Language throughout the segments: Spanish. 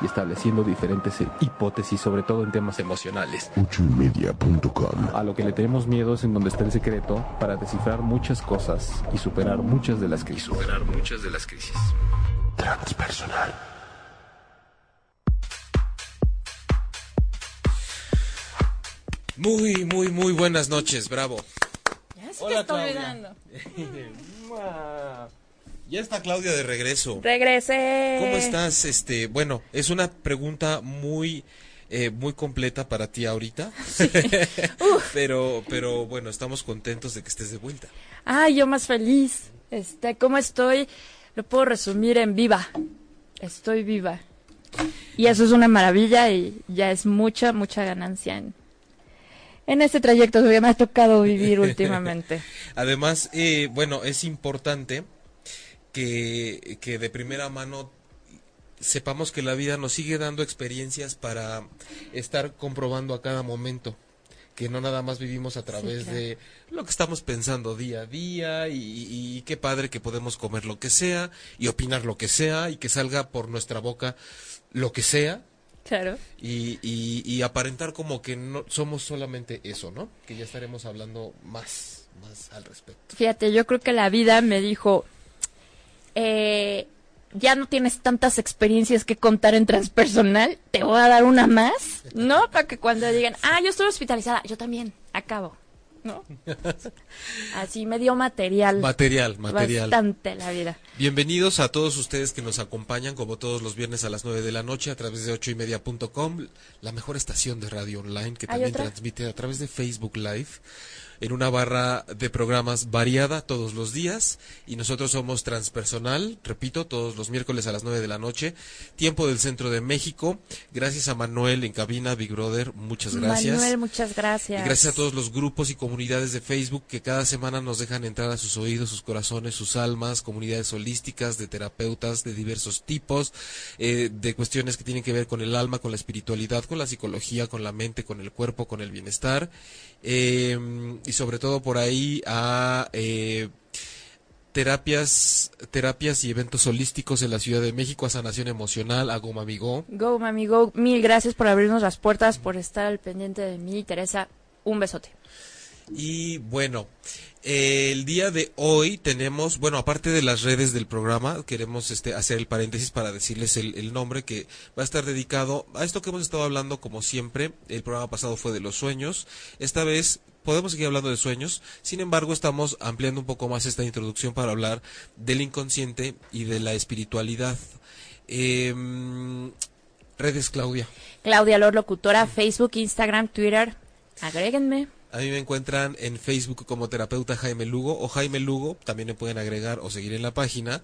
Y estableciendo diferentes hipótesis, sobre todo en temas emocionales. A lo que le tenemos miedo es en donde está el secreto para descifrar muchas cosas y superar muchas de las crisis. Superar muchas de las crisis. Transpersonal. Muy, muy, muy buenas noches, bravo. Ya se Hola, te Claudia. Ya está Claudia de regreso. Regresé. ¿Cómo estás? Este, bueno, es una pregunta muy eh, muy completa para ti ahorita. pero pero bueno, estamos contentos de que estés de vuelta. Ay, yo más feliz. Este, ¿cómo estoy? Lo puedo resumir en viva. Estoy viva. Y eso es una maravilla y ya es mucha, mucha ganancia en, en este trayecto que me ha tocado vivir últimamente. Además, eh, bueno, es importante que, que de primera mano sepamos que la vida nos sigue dando experiencias para estar comprobando a cada momento que no nada más vivimos a través claro. de lo que estamos pensando día a día y, y qué padre que podemos comer lo que sea y opinar lo que sea y que salga por nuestra boca lo que sea Claro. y, y, y aparentar como que no somos solamente eso, ¿no? Que ya estaremos hablando más, más al respecto. Fíjate, yo creo que la vida me dijo, eh, ya no tienes tantas experiencias que contar en transpersonal, te voy a dar una más, ¿no? Para que cuando digan, ah, yo estoy hospitalizada, yo también, acabo, ¿no? Así me dio material. Material, material. Bastante la vida. Bienvenidos a todos ustedes que nos acompañan como todos los viernes a las 9 de la noche a través de ocho y media.com, la mejor estación de radio online que ¿Hay también otra? transmite a través de Facebook Live en una barra de programas variada todos los días y nosotros somos transpersonal, repito, todos los miércoles a las 9 de la noche, tiempo del centro de México. Gracias a Manuel en cabina, Big Brother, muchas gracias. Manuel, muchas gracias. Y gracias a todos los grupos y comunidades de Facebook que cada semana nos dejan entrar a sus oídos, sus corazones, sus almas, comunidades holísticas, de terapeutas de diversos tipos, eh, de cuestiones que tienen que ver con el alma, con la espiritualidad, con la psicología, con la mente, con el cuerpo, con el bienestar. Eh, y sobre todo por ahí a eh, terapias, terapias y eventos holísticos en la Ciudad de México, a sanación emocional, a Goma Amigo. Go, mami, go. Mil gracias por abrirnos las puertas, por estar al pendiente de mí, Teresa. Un besote. Y bueno, el día de hoy tenemos, bueno, aparte de las redes del programa, queremos este, hacer el paréntesis para decirles el, nombre que va a estar dedicado a esto que hemos estado hablando como siempre. El programa pasado fue de los sueños. Esta vez podemos seguir hablando de sueños, sin embargo estamos ampliando un poco más esta introducción para hablar del inconsciente y de la espiritualidad. Em, redes, Claudia. Claudia Lor, locutora, Facebook, Instagram, Twitter. Agréguenme. A mí me encuentran en Facebook como terapeuta Jaime Lugo o Jaime Lugo, también me pueden agregar o seguir en la página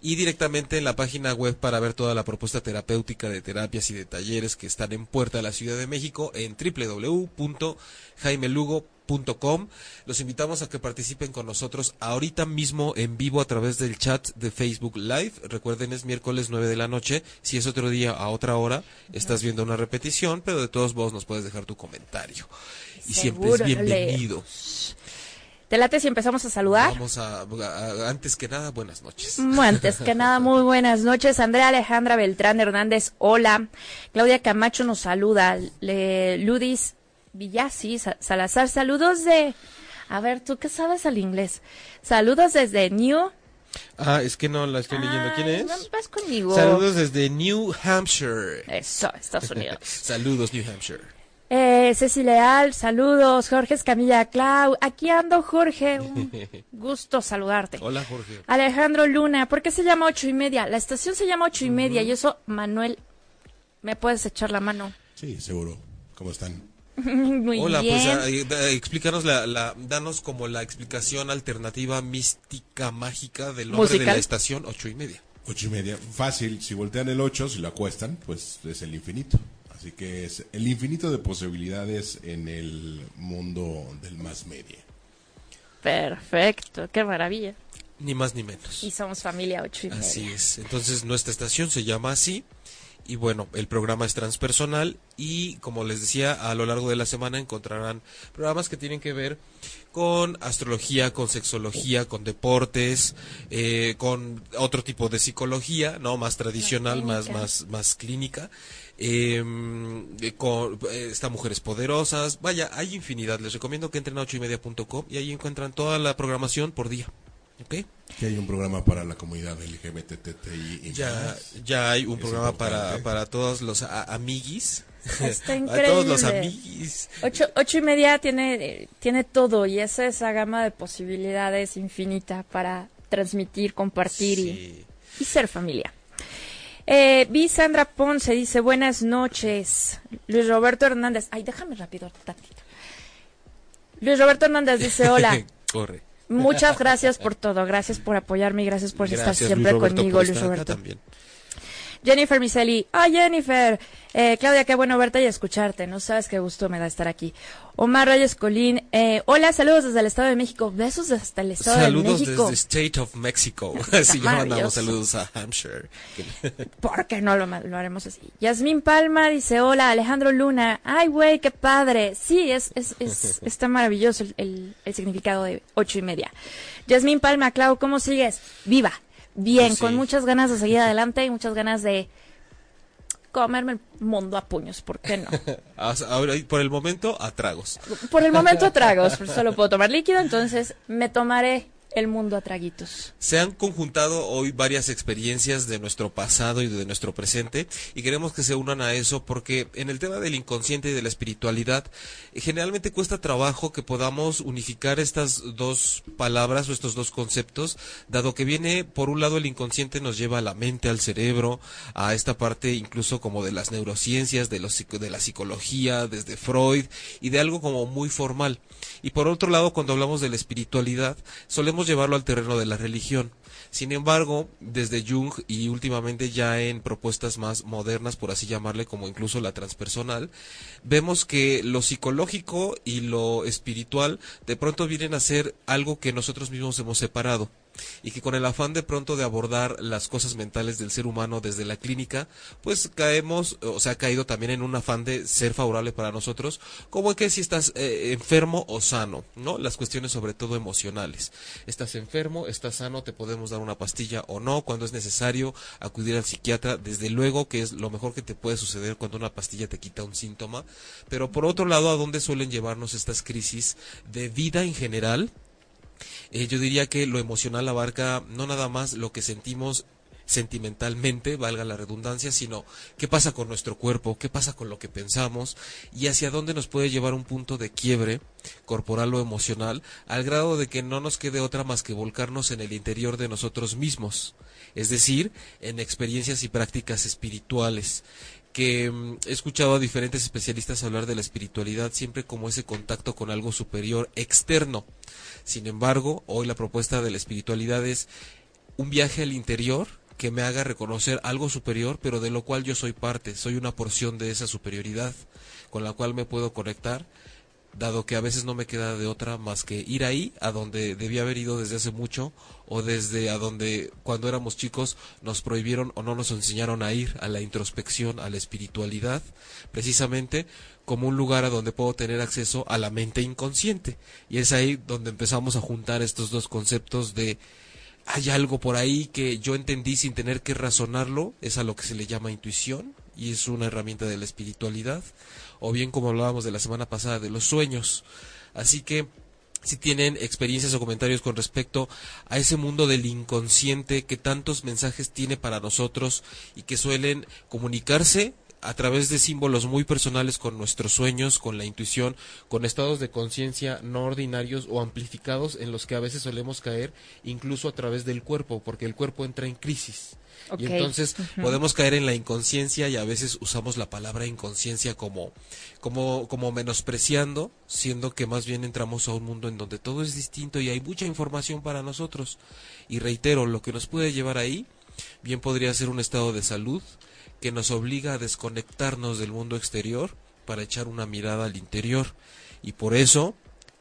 y directamente en la página web para ver toda la propuesta terapéutica de terapias y de talleres que están en Puerta de la Ciudad de México en www.jaimelugo.com. Los invitamos a que participen con nosotros ahorita mismo en vivo a través del chat de Facebook Live. Recuerden es miércoles 9 de la noche. Si es otro día a otra hora, estás viendo una repetición, pero de todos modos nos puedes dejar tu comentario y siempre es bienvenido. ¿Te late si empezamos a saludar? Vamos a, a- antes que nada, buenas noches. Bueno, antes que nada, muy buenas noches. Andrea Alejandra Beltrán Hernández, hola. Claudia Camacho nos saluda. Le- Ludis Villasi Sa- Salazar, saludos de... A ver, ¿tú qué sabes al inglés? Saludos desde New... Ah, es que no la estoy leyendo. ¿Quién Ay, es? no, Vas conmigo. Saludos desde New Hampshire. Eso, Estados Unidos. Saludos, New Hampshire. Eh, Ceci Leal, saludos. Jorge Escamilla Clau. Aquí ando, Jorge. Un gusto saludarte. Hola, Jorge. Alejandro Luna, ¿por qué se llama ocho y media? La estación se llama ocho y media y eso, Manuel, ¿me puedes echar la mano? Sí, seguro. ¿Cómo están? Muy Hola, bien. pues eh, explícanos la, la, danos como la explicación alternativa mística mágica del nombre de la estación ocho y media. Ocho y media. Fácil. Si voltean el ocho, si lo acuestan, pues es el infinito. Así que es el infinito de posibilidades en el mundo del más media. Perfecto, qué maravilla. Ni más ni menos. Y somos familia ocho y media. Así es. Entonces nuestra estación se llama así. Y bueno, el programa es transpersonal y como les decía, a lo largo de la semana encontrarán programas que tienen que ver con astrología, con sexología, con deportes, eh, con otro tipo de psicología, no más tradicional, más clínica. más más clínica. eh, eh, con eh, está mujeres poderosas, vaya, hay infinidad. Les recomiendo que entren a ocho y media.com y ahí encuentran toda la programación por día. ¿Ok? Que hay un programa para la comunidad LGBTTI. Ya, ya hay un Es programa para, importante. para todos los a- amiguis. Está a todos los increíble. amiguis. Ocho, ocho y media tiene, tiene todo y esa esa gama de posibilidades infinita para transmitir, compartir y ser familia. Eh, vi Sandra Ponce dice buenas noches. Luis Roberto Hernández. Ay, déjame rápido tantito. Luis Roberto Hernández dice hola. Corre. Muchas gracias por todo. Gracias por apoyarme y gracias por estar siempre Luis conmigo, por Luis Roberto. también. Jennifer Miseli. Ah, Jennifer. Eh, Claudia, qué bueno verte y escucharte. No sabes qué gusto me da estar aquí. Omar Reyes Colín. Eh, hola, saludos desde el Estado de México. Besos desde el Estado Saludos de México. desde State of Mexico. Así ya mandamos Maravilloso. saludos a Hampshire. ¿Por qué no lo, haremos así? Yasmín Palma dice, hola, Alejandro Luna. Ay, güey, qué padre. Sí, es, es, es- está maravilloso el, el- el significado de ocho y media. Yasmín Palma, Clau, ¿cómo sigues? Viva. Bien, sí. con muchas ganas de seguir adelante y muchas ganas de comerme el mundo a puños, ¿por qué no? Hasta Ahora, por el momento, a tragos. Por el momento tragos, solo puedo tomar líquido, entonces me tomaré el mundo a traguitos. Se han conjuntado hoy varias experiencias de nuestro pasado y de nuestro presente y queremos que se unan a eso porque en el tema del inconsciente y de la espiritualidad generalmente cuesta trabajo que podamos unificar estas dos palabras o estos dos conceptos dado que viene por un lado el inconsciente nos lleva a la mente, al cerebro, a esta parte incluso como de las neurociencias, de, los, de la psicología, desde Freud y de algo como muy formal. Y por otro lado, cuando hablamos de la espiritualidad, solemos llevarlo al terreno de la religión. Sin embargo, desde Jung y últimamente ya en propuestas más modernas, por así llamarle, como incluso la transpersonal, vemos que lo psicológico y lo espiritual de pronto vienen a ser algo que nosotros mismos hemos separado y que con el afán de pronto de abordar las cosas mentales del ser humano desde la clínica, pues caemos, o sea, ha caído también en un afán de ser favorable para nosotros, como que si estás eh, enfermo o sano, ¿no? Las cuestiones sobre todo emocionales. Estás enfermo, estás sano, te podemos dar una pastilla o no, cuando es necesario acudir al psiquiatra, desde luego que es lo mejor que te puede suceder cuando una pastilla te quita un síntoma, pero por otro lado, ¿a dónde suelen llevarnos estas crisis de vida en general? Eh, yo diría que lo emocional abarca no nada más lo que sentimos sentimentalmente, valga la redundancia, sino qué pasa con nuestro cuerpo, qué pasa con lo que pensamos y hacia dónde nos puede llevar un punto de quiebre corporal o emocional al grado de que no nos quede otra más que volcarnos en el interior de nosotros mismos, es decir, en experiencias y prácticas espirituales que mm, he escuchado a diferentes especialistas hablar de la espiritualidad siempre como ese contacto con algo superior externo. Sin embargo, hoy la propuesta de la espiritualidad es un viaje al interior que me haga reconocer algo superior, pero de lo cual yo soy parte, soy una porción de esa superioridad con la cual me puedo conectar, dado que a veces no me queda de otra más que ir ahí, a donde debía haber ido desde hace mucho, o desde a donde cuando éramos chicos nos prohibieron o no nos enseñaron a ir, a la introspección, a la espiritualidad, precisamente como un lugar a donde puedo tener acceso a la mente inconsciente. Y es ahí donde empezamos a juntar estos dos conceptos de hay algo por ahí que yo entendí sin tener que razonarlo, es a lo que se le llama intuición y es una herramienta de la espiritualidad, o bien como hablábamos de la semana pasada de los sueños. Así que si tienen experiencias o comentarios con respecto a ese mundo del inconsciente que tantos mensajes tiene para nosotros y que suelen comunicarse a través de símbolos muy personales con nuestros sueños, con la intuición, con estados de conciencia no ordinarios o amplificados en los que a veces solemos caer, incluso a través del cuerpo, porque el cuerpo entra en crisis. Y entonces podemos caer en la inconsciencia y a veces usamos la palabra inconsciencia como, como, como menospreciando, siendo que más bien entramos a un mundo en donde todo es distinto y hay mucha información para nosotros. Y reitero, lo que nos puede llevar ahí, bien podría ser un estado de salud que nos obliga a desconectarnos del mundo exterior para echar una mirada al interior. Y por eso,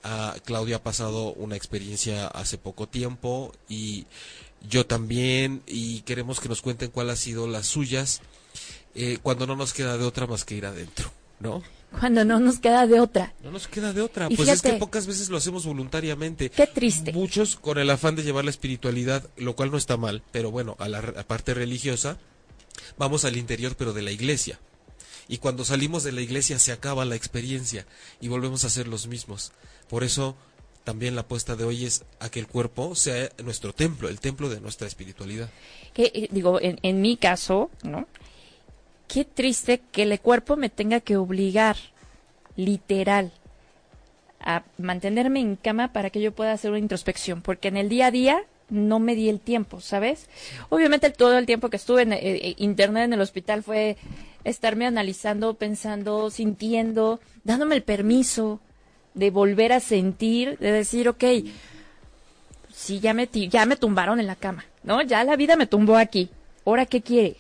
a Claudia ha pasado una experiencia hace poco tiempo y yo también y queremos que nos cuenten cuál ha sido las suyas eh, cuando no nos queda de otra más que ir adentro, ¿no? Cuando no nos queda de otra. No nos queda de otra. pues es que pocas veces lo hacemos voluntariamente. Qué triste. Muchos con el afán de llevar la espiritualidad, lo cual no está mal, pero bueno, a la parte religiosa, vamos al interior pero de la iglesia. Y cuando salimos de la iglesia se acaba la experiencia y volvemos a ser los mismos. Por eso también la apuesta de hoy es a que el cuerpo sea nuestro templo, el templo de nuestra espiritualidad. Que, eh, digo, en, en mi caso, ¿no? Qué triste que el cuerpo me tenga que obligar, literal, a mantenerme en cama para que yo pueda hacer una introspección, porque en el día a día no me di el tiempo, ¿sabes? Obviamente todo el tiempo que estuve en eh, eh, internet en el hospital fue estarme analizando, pensando, sintiendo, dándome el permiso, de volver a sentir, de decir, ok, sí, ya me, ya me tumbaron en la cama, ¿no? Ya la vida me tumbó aquí. ¿Ahora qué quiere?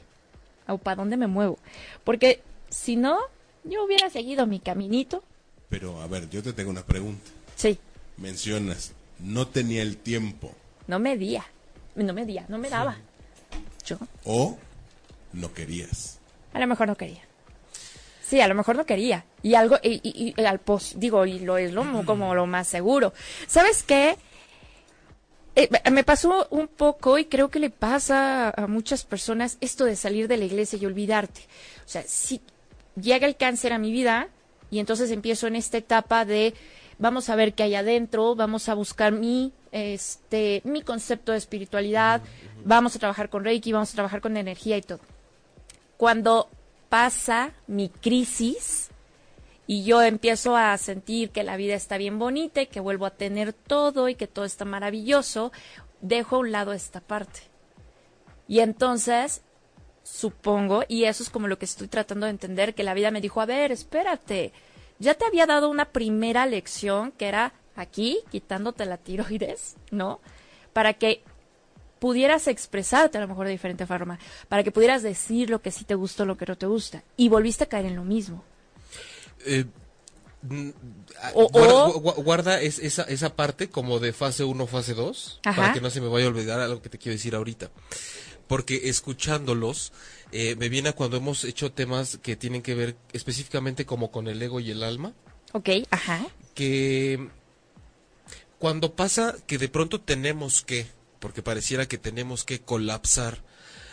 ¿O para dónde me muevo? Porque si no, yo hubiera seguido mi caminito. Pero, a ver, yo te tengo una pregunta. Sí. Mencionas, no tenía el tiempo. No me día, no me día, no me daba. Yo. O no querías. A lo mejor no quería. Sí, a lo mejor no quería. Y algo, y, al pos, digo, y lo es lo, como lo más seguro. ¿Sabes qué? Eh, me pasó un poco y creo que le pasa a muchas personas esto de salir de la iglesia y olvidarte. O sea, si llega el cáncer a mi vida y entonces empiezo en esta etapa de vamos a ver qué hay adentro, vamos a buscar mi este mi concepto de espiritualidad, vamos a trabajar con Reiki, vamos a trabajar con energía y todo. Cuando pasa mi crisis y yo empiezo a sentir que la vida está bien bonita y que vuelvo a tener todo y que todo está maravilloso, dejo a un lado esta parte. Y entonces, supongo, y eso es como lo que estoy tratando de entender, que la vida me dijo, a ver, espérate, ya te había dado una primera lección que era aquí, quitándote la tiroides, ¿no? Para que pudieras expresarte a lo mejor de diferente forma, para que pudieras decir lo que sí te gustó, lo que no te gusta, y volviste a caer en lo mismo. Eh, o, guarda, esa, esa parte como de fase 1, fase 2, para que no se me vaya a olvidar algo que te quiero decir ahorita. Porque escuchándolos, eh, me viene a cuando hemos hecho temas que tienen que ver específicamente como con el ego y el alma. Ok, ajá. Que cuando pasa que de pronto tenemos que, porque pareciera que tenemos que colapsar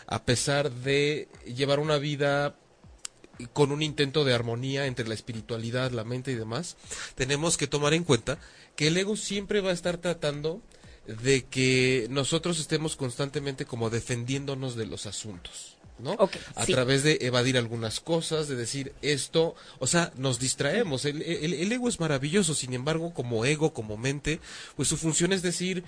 a pesar de llevar una vida con un intento de armonía entre la espiritualidad, la mente y demás, tenemos que tomar en cuenta que el ego siempre va a estar tratando de que nosotros estemos constantemente como defendiéndonos de los asuntos. ¿no? a través de evadir algunas cosas, de decir esto, o sea, nos distraemos. El, el, ego es maravilloso, sin embargo, como ego, como mente, pues su función es decir,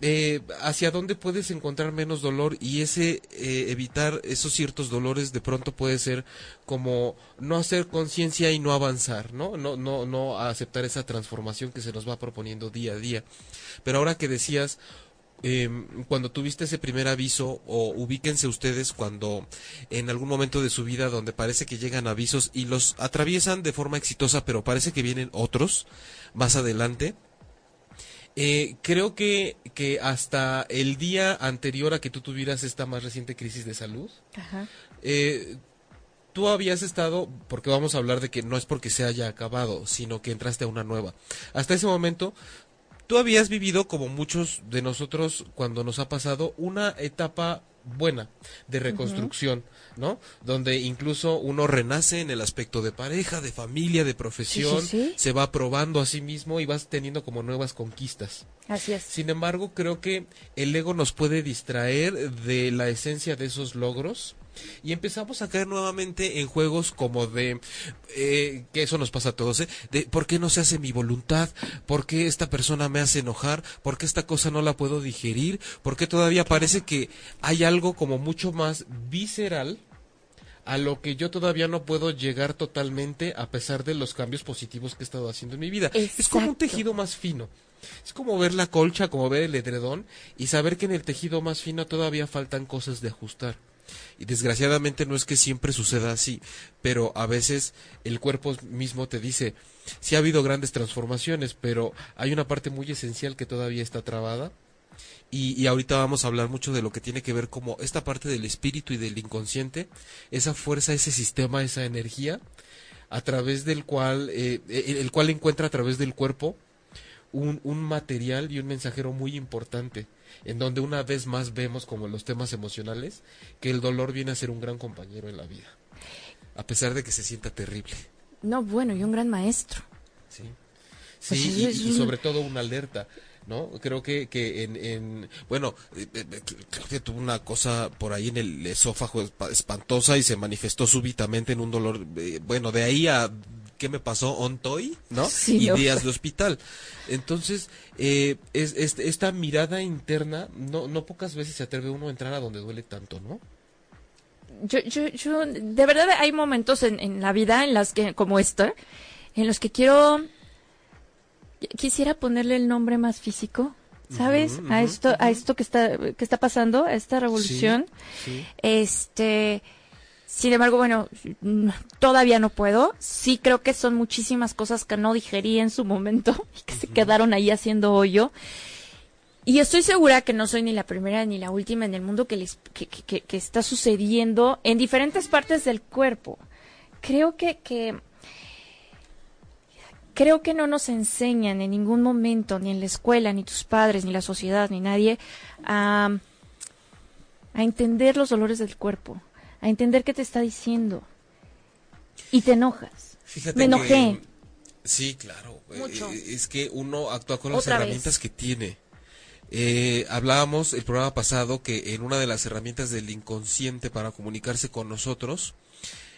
eh, hacia dónde puedes encontrar menos dolor y ese eh, evitar esos ciertos dolores de pronto puede ser como no hacer conciencia y no avanzar, ¿no? No, no, no aceptar esa transformación que se nos va proponiendo día a día. Pero ahora que decías, em, cuando tuviste ese primer aviso o ubíquense ustedes cuando en algún momento de su vida donde parece que llegan avisos y los atraviesan de forma exitosa pero parece que vienen otros más adelante eh, creo que, que hasta el día anterior a que tú tuvieras esta más reciente crisis de salud, Eh, tú habías estado, porque vamos a hablar de que no es porque se haya acabado, sino que entraste a una nueva. Hasta ese momento, tú habías vivido, como muchos de nosotros cuando nos ha pasado, una etapa buena de reconstrucción, ¿no? Donde incluso uno renace en el aspecto de pareja, de familia, de profesión, Sí, sí, sí. se va probando a sí mismo y vas teniendo como nuevas conquistas. Así es. Sin embargo, creo que el ego nos puede distraer de la esencia de esos logros y empezamos a caer nuevamente en juegos como de eh, que eso nos pasa a todos ¿eh? de por qué no se hace mi voluntad por qué esta persona me hace enojar por qué esta cosa no la puedo digerir por qué todavía parece que hay algo como mucho más visceral a lo que yo todavía no puedo llegar totalmente a pesar de los cambios positivos que he estado haciendo en mi vida es como un tejido más fino es como ver la colcha, como ver el edredón y saber que en el tejido más fino todavía faltan cosas de ajustar. Y desgraciadamente no es que siempre suceda así, pero a veces el cuerpo mismo te dice, sí ha habido grandes transformaciones, pero hay una parte muy esencial que todavía está trabada. Y, y ahorita vamos a hablar mucho de lo que tiene que ver como esta parte del espíritu y del inconsciente, esa fuerza, ese sistema, esa energía, a través del cual, eh, el el cual encuentra a través del cuerpo un, un material y un mensajero muy importante, en donde una vez más vemos como en los temas emocionales que el dolor viene a ser un gran compañero en la vida, a pesar de que se sienta terrible. No, bueno, y un gran maestro. Sí, Pues sí y, y sobre todo una alerta. ¿No? Creo que, que en, en bueno, eh, eh, creo que tuvo una cosa por ahí en el esófago espa- espantosa y se manifestó súbitamente en un dolor, eh, bueno, de ahí a qué me pasó, ontoy, ¿no? Sí, y no. días de hospital. Entonces, eh, es, es- esta mirada interna, no, no pocas veces se atreve uno a entrar a donde duele tanto, ¿no? Yo, yo, yo, de verdad hay momentos en, en la vida en las que, como esta, en los que quiero, quisiera ponerle el nombre más físico, ¿sabes? A esto, a esto que está, que está pasando, a esta revolución. Sí. Este, sin embargo, bueno, todavía no puedo. Sí creo que son muchísimas cosas que no digerí en su momento y que se quedaron ahí haciendo hoyo. Y estoy segura que no soy ni la primera ni la última en el mundo que, les, que, que- que- que está sucediendo en diferentes partes del cuerpo. Creo que, que creo que no nos enseñan en ningún momento, ni en la escuela, ni tus padres, ni la sociedad, ni nadie, a, a entender los dolores del cuerpo, a entender qué te está diciendo. Y te enojas. Fíjate Me enojé. que- sí, claro. eh, Mucho. eh, Es que uno actúa con las Otra vez. herramientas que tiene. Eh, hablábamos el programa pasado que en una de las herramientas del inconsciente para comunicarse con nosotros,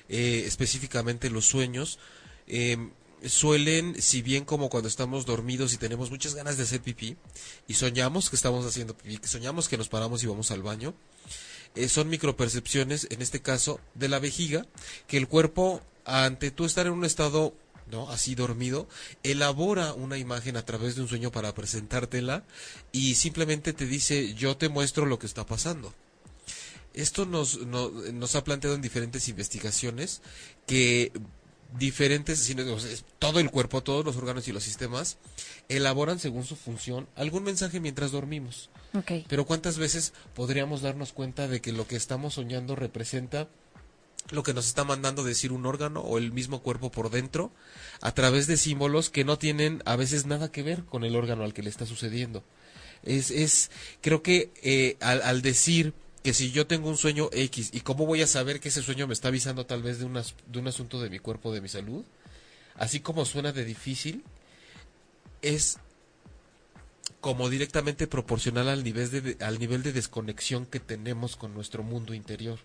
eh, específicamente los sueños, eh, suelen, si bien como cuando estamos dormidos y tenemos muchas ganas de hacer pipí y soñamos que estamos haciendo pipí, que soñamos que nos paramos y vamos al baño, eh, son micropercepciones, en este caso, de la vejiga, que el cuerpo, ante tú estar en un estado ¿no? así dormido, elabora una imagen a través de un sueño para presentártela y simplemente te dice, yo te muestro lo que está pasando. Esto nos, no- nos ha planteado en diferentes investigaciones que diferentes, sino, todo el cuerpo, todos los órganos y los sistemas elaboran según su función algún mensaje mientras dormimos. Ok. Pero ¿cuántas veces podríamos darnos cuenta de que lo que estamos soñando representa lo que nos está mandando decir un órgano o el mismo cuerpo por dentro a través de símbolos que no tienen a veces nada que ver con el órgano al que le está sucediendo? Es, es creo que eh, al, al decir que si yo tengo un sueño X y cómo voy a saber que ese sueño me está avisando tal vez de, de un asunto de mi cuerpo, de mi salud, así como suena de difícil, es como directamente proporcional al nivel de, al nivel de desconexión que tenemos con nuestro mundo interior.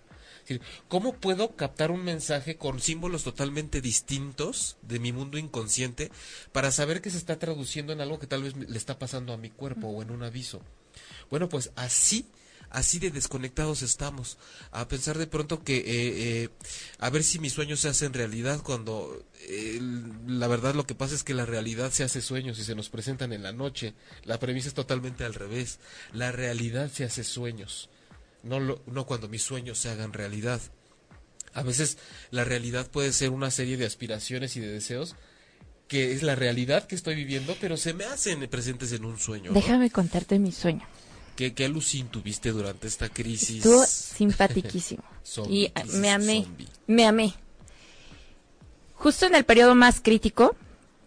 ¿Cómo puedo captar un mensaje con símbolos totalmente distintos de mi mundo inconsciente para saber que se está traduciendo en algo que tal vez le está pasando a mi cuerpo o en un aviso? Bueno, pues así, así de desconectados estamos. A pensar de pronto que, eh, eh, a ver si mis sueños se hacen realidad cuando la verdad lo que pasa es que la realidad se hace sueños y se nos presentan en la noche. La premisa es totalmente al revés. La realidad se hace sueños. No, lo- no cuando mis sueños se hagan realidad. A veces la realidad puede ser una serie de aspiraciones y de deseos que es la realidad que estoy viviendo, pero se me hacen presentes en un sueño. Déjame contarte mi sueño. ¿Qué, qué alucín tuviste durante esta crisis? Estuvo simpaticísimo. Zombie, y crisis me amé. zombie. Me amé. Justo en el periodo más crítico,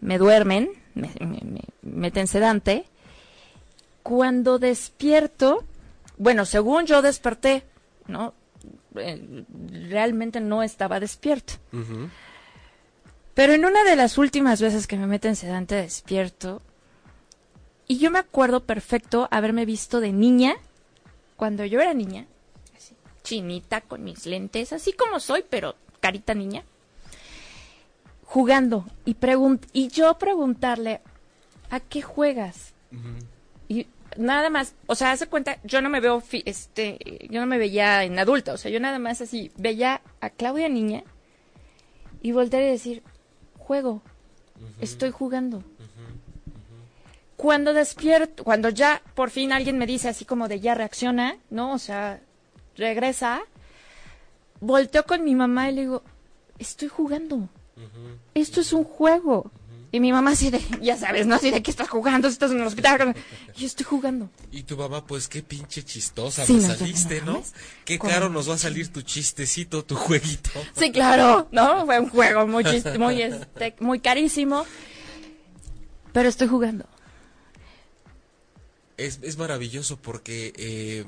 me duermen, me, me, me meten sedante. Cuando despierto, bueno, según yo desperté, ¿no? Eh, realmente no estaba despierto. Pero en una de las últimas veces que me meten sedante despierto, y yo me acuerdo perfecto haberme visto de niña, cuando yo era niña, así, chinita con mis lentes, así como soy, pero carita niña, jugando y pregun- y yo preguntarle, ¿a qué juegas? Y nada más, o sea, hace cuenta, yo no me veo, fi- este, yo no me veía en adulta, o sea, yo nada más así veía a Claudia niña y voltear y decir, juego, estoy jugando. Cuando despierto, cuando ya por fin alguien me dice así como de ya reacciona, ¿no? O sea, regresa, volteo con mi mamá y le digo, estoy jugando. Esto es un juego. Y mi mamá así de, ya sabes, ¿no? Así de que estás jugando, estás en el hospital. Y yo estoy jugando. Y tu mamá, pues qué pinche chistosa Sí, me saliste, no. Qué ¿Cómo? caro nos va a salir tu chistecito, tu jueguito. Sí, claro, ¿no? Fue un juego muy chis- muy, este, muy carísimo. Pero estoy jugando. Es, es maravilloso porque eh,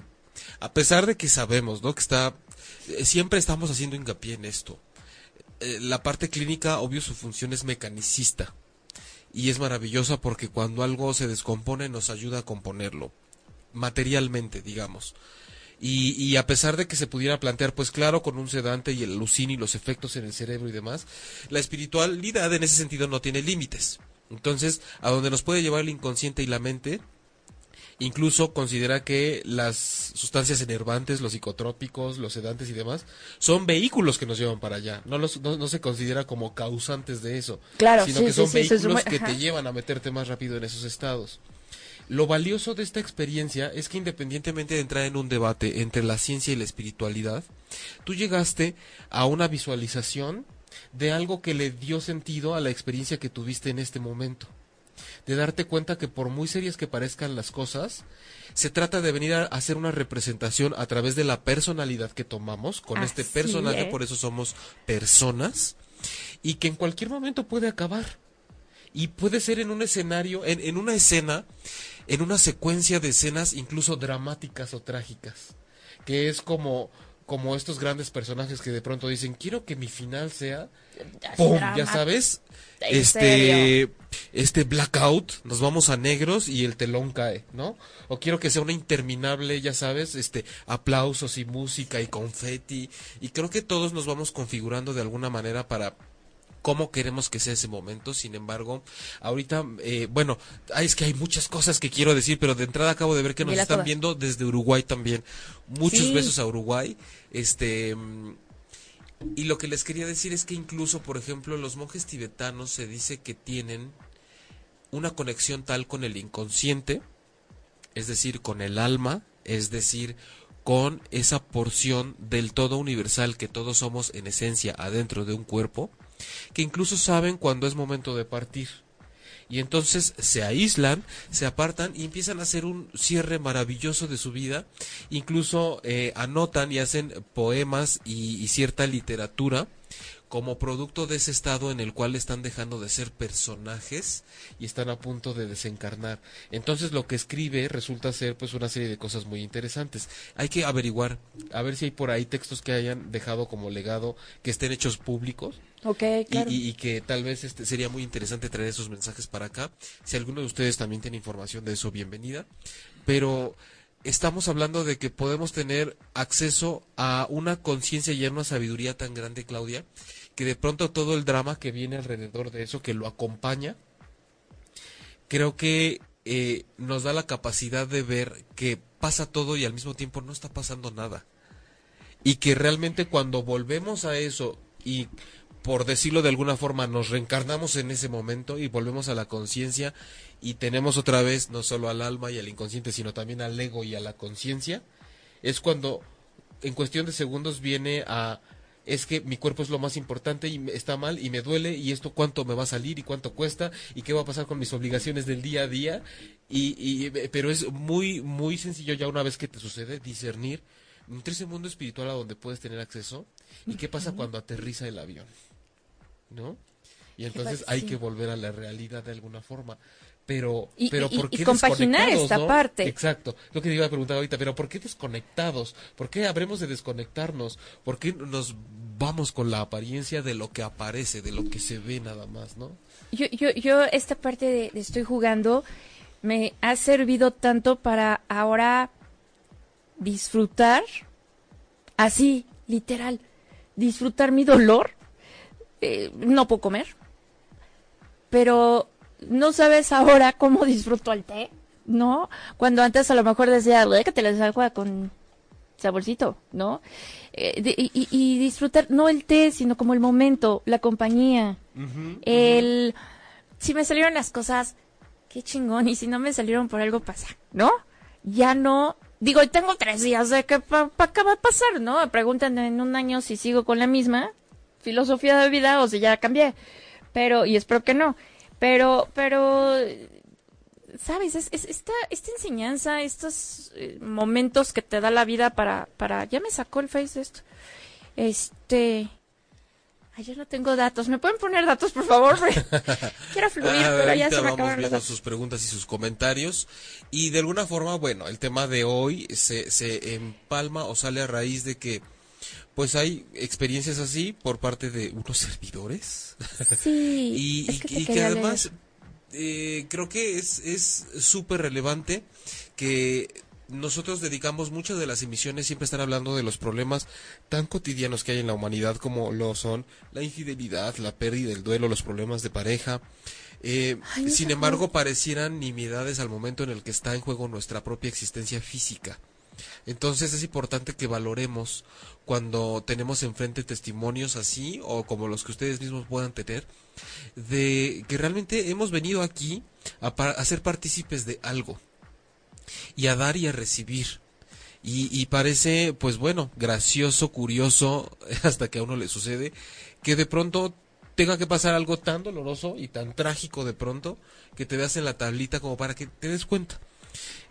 a pesar de que sabemos, ¿no? Que está, eh, siempre estamos haciendo hincapié en esto. Eh, la parte clínica, obvio, su función es mecanicista. Y es maravillosa porque cuando algo se descompone nos ayuda a componerlo. Materialmente, digamos. Y, y a pesar de que se pudiera plantear, pues claro, con un sedante y el alucin y los efectos en el cerebro y demás, la espiritualidad en ese sentido no tiene límites. Entonces, a donde nos puede llevar el inconsciente y la mente, Incluso considera que las sustancias enervantes, los psicotrópicos, los sedantes y demás, son vehículos que nos llevan para allá. No, los, no, no se considera como causantes de eso, Claro, sino sí, que son sí, vehículos que te llevan a meterte más rápido en esos estados. Lo valioso de esta experiencia es que independientemente de entrar en un debate entre la ciencia y la espiritualidad, tú llegaste a una visualización de algo que le dio sentido a la experiencia que tuviste en este momento de darte cuenta que por muy serias que parezcan las cosas, se trata de venir a hacer una representación a través de la personalidad que tomamos, con este personaje, es. por eso somos personas, y que en cualquier momento puede acabar. Y puede ser en un escenario, en, en una escena, en una secuencia de escenas incluso dramáticas o trágicas, que es como como estos grandes personajes que de pronto dicen, quiero que mi final sea ¡Pum! drama. Ya sabes, ¿En este, serio? este blackout, nos vamos a negros y el telón cae, ¿no? O quiero que sea una interminable, ya sabes, este, aplausos y música y confeti. Y creo que todos nos vamos configurando de alguna manera para cómo queremos que sea ese momento. Sin embargo, ahorita, eh, bueno, ay, es que hay muchas cosas que quiero decir, pero de entrada acabo de ver que nos están viendo desde Uruguay también. Muchos Sí. besos a Uruguay. Este, y lo que les quería decir es que incluso, por ejemplo, los monjes tibetanos se dice que tienen una conexión tal con el inconsciente, es decir, con el alma, es decir, con esa porción del todo universal que todos somos en esencia adentro de un cuerpo, que incluso saben cuando es momento de partir. Y entonces se aíslan, se apartan y empiezan a hacer un cierre maravilloso de su vida. Incluso eh, anotan y hacen poemas y, y cierta literatura como producto de ese estado en el cual están dejando de ser personajes y están a punto de desencarnar. Entonces lo que escribe resulta ser pues una serie de cosas muy interesantes. Hay que averiguar, a ver si hay por ahí textos que hayan dejado como legado, que estén hechos públicos Ok, y- claro. y, y que tal vez este sería muy interesante traer esos mensajes para acá. Si alguno de ustedes también tiene información de eso, bienvenida. Pero estamos hablando de que podemos tener acceso a una conciencia y a una sabiduría tan grande, Claudia, que de pronto todo el drama que viene alrededor de eso, que lo acompaña, creo que eh, nos da la capacidad de ver que pasa todo y al mismo tiempo no está pasando nada. Y que realmente cuando volvemos a eso y por decirlo de alguna forma nos reencarnamos en ese momento y volvemos a la conciencia y tenemos otra vez no solo al alma y al inconsciente, sino también al ego y a la conciencia, es cuando en cuestión de segundos viene a es que mi cuerpo es lo más importante y está mal y me duele y esto cuánto me va a salir y cuánto cuesta y qué va a pasar con mis obligaciones del día a día. Y, y pero es muy muy sencillo ya una vez que te sucede discernir entre ese mundo espiritual a donde puedes tener acceso y qué pasa cuando aterriza el avión ¿no? Y entonces hay que volver a la realidad de alguna forma. pero Y- pero y- ¿por y qué compaginar esta no? parte. Exacto, lo que te iba a preguntar ahorita, pero ¿por qué desconectados? ¿Por qué habremos de desconectarnos? ¿Por qué nos vamos con la apariencia de lo que aparece, de lo que se ve nada más, no? Yo, yo, yo esta parte de, de estoy jugando me ha servido tanto para ahora disfrutar, así, literal, disfrutar mi dolor. Eh, no puedo comer, pero no sabes ahora cómo disfruto el té, ¿no? Cuando antes a lo mejor decía, que te les agua con saborcito, ¿no? Eh, de- y, y- disfrutar, no el té, sino como el momento, la compañía, el... Si me salieron las cosas, qué chingón, y si no me salieron por algo pasa, ¿no? Ya no... Digo, tengo tres días de que para qué va a pasar, ¿no? Preguntan en un año si sigo con la misma filosofía de vida o si ya cambié. Pero, y espero que no. Pero, pero, sabes, es, es esta, esta enseñanza, estos eh, momentos que te da la vida para, para, ya me sacó el face de esto. Este, ay, no tengo datos. ¿Me pueden poner datos, por favor? Quiero fluir, Ah, pero ya se me acabaron viendo sus preguntas y sus comentarios. Y de alguna forma, bueno, el tema de hoy se, se empalma o sale a raíz de que pues hay experiencias así por parte de unos servidores. Sí, y, es y- que y que además eh, creo que es es súper relevante que nosotros dedicamos muchas de las emisiones siempre a estar hablando de los problemas tan cotidianos que hay en la humanidad como lo son la infidelidad, la pérdida, el duelo, los problemas de pareja. Eh, Ay, no sin embargo, parecieran nimiedades al momento en el que está en juego nuestra propia existencia física. Entonces es importante que valoremos cuando tenemos enfrente testimonios así o como los que ustedes mismos puedan tener, de que realmente hemos venido aquí a, a ser partícipes de algo y a dar y a recibir. Y, y parece, pues bueno, gracioso, curioso, hasta que a uno le sucede, que de pronto tenga que pasar algo tan doloroso y tan trágico de pronto, que te veas en la tablita como para que te des cuenta.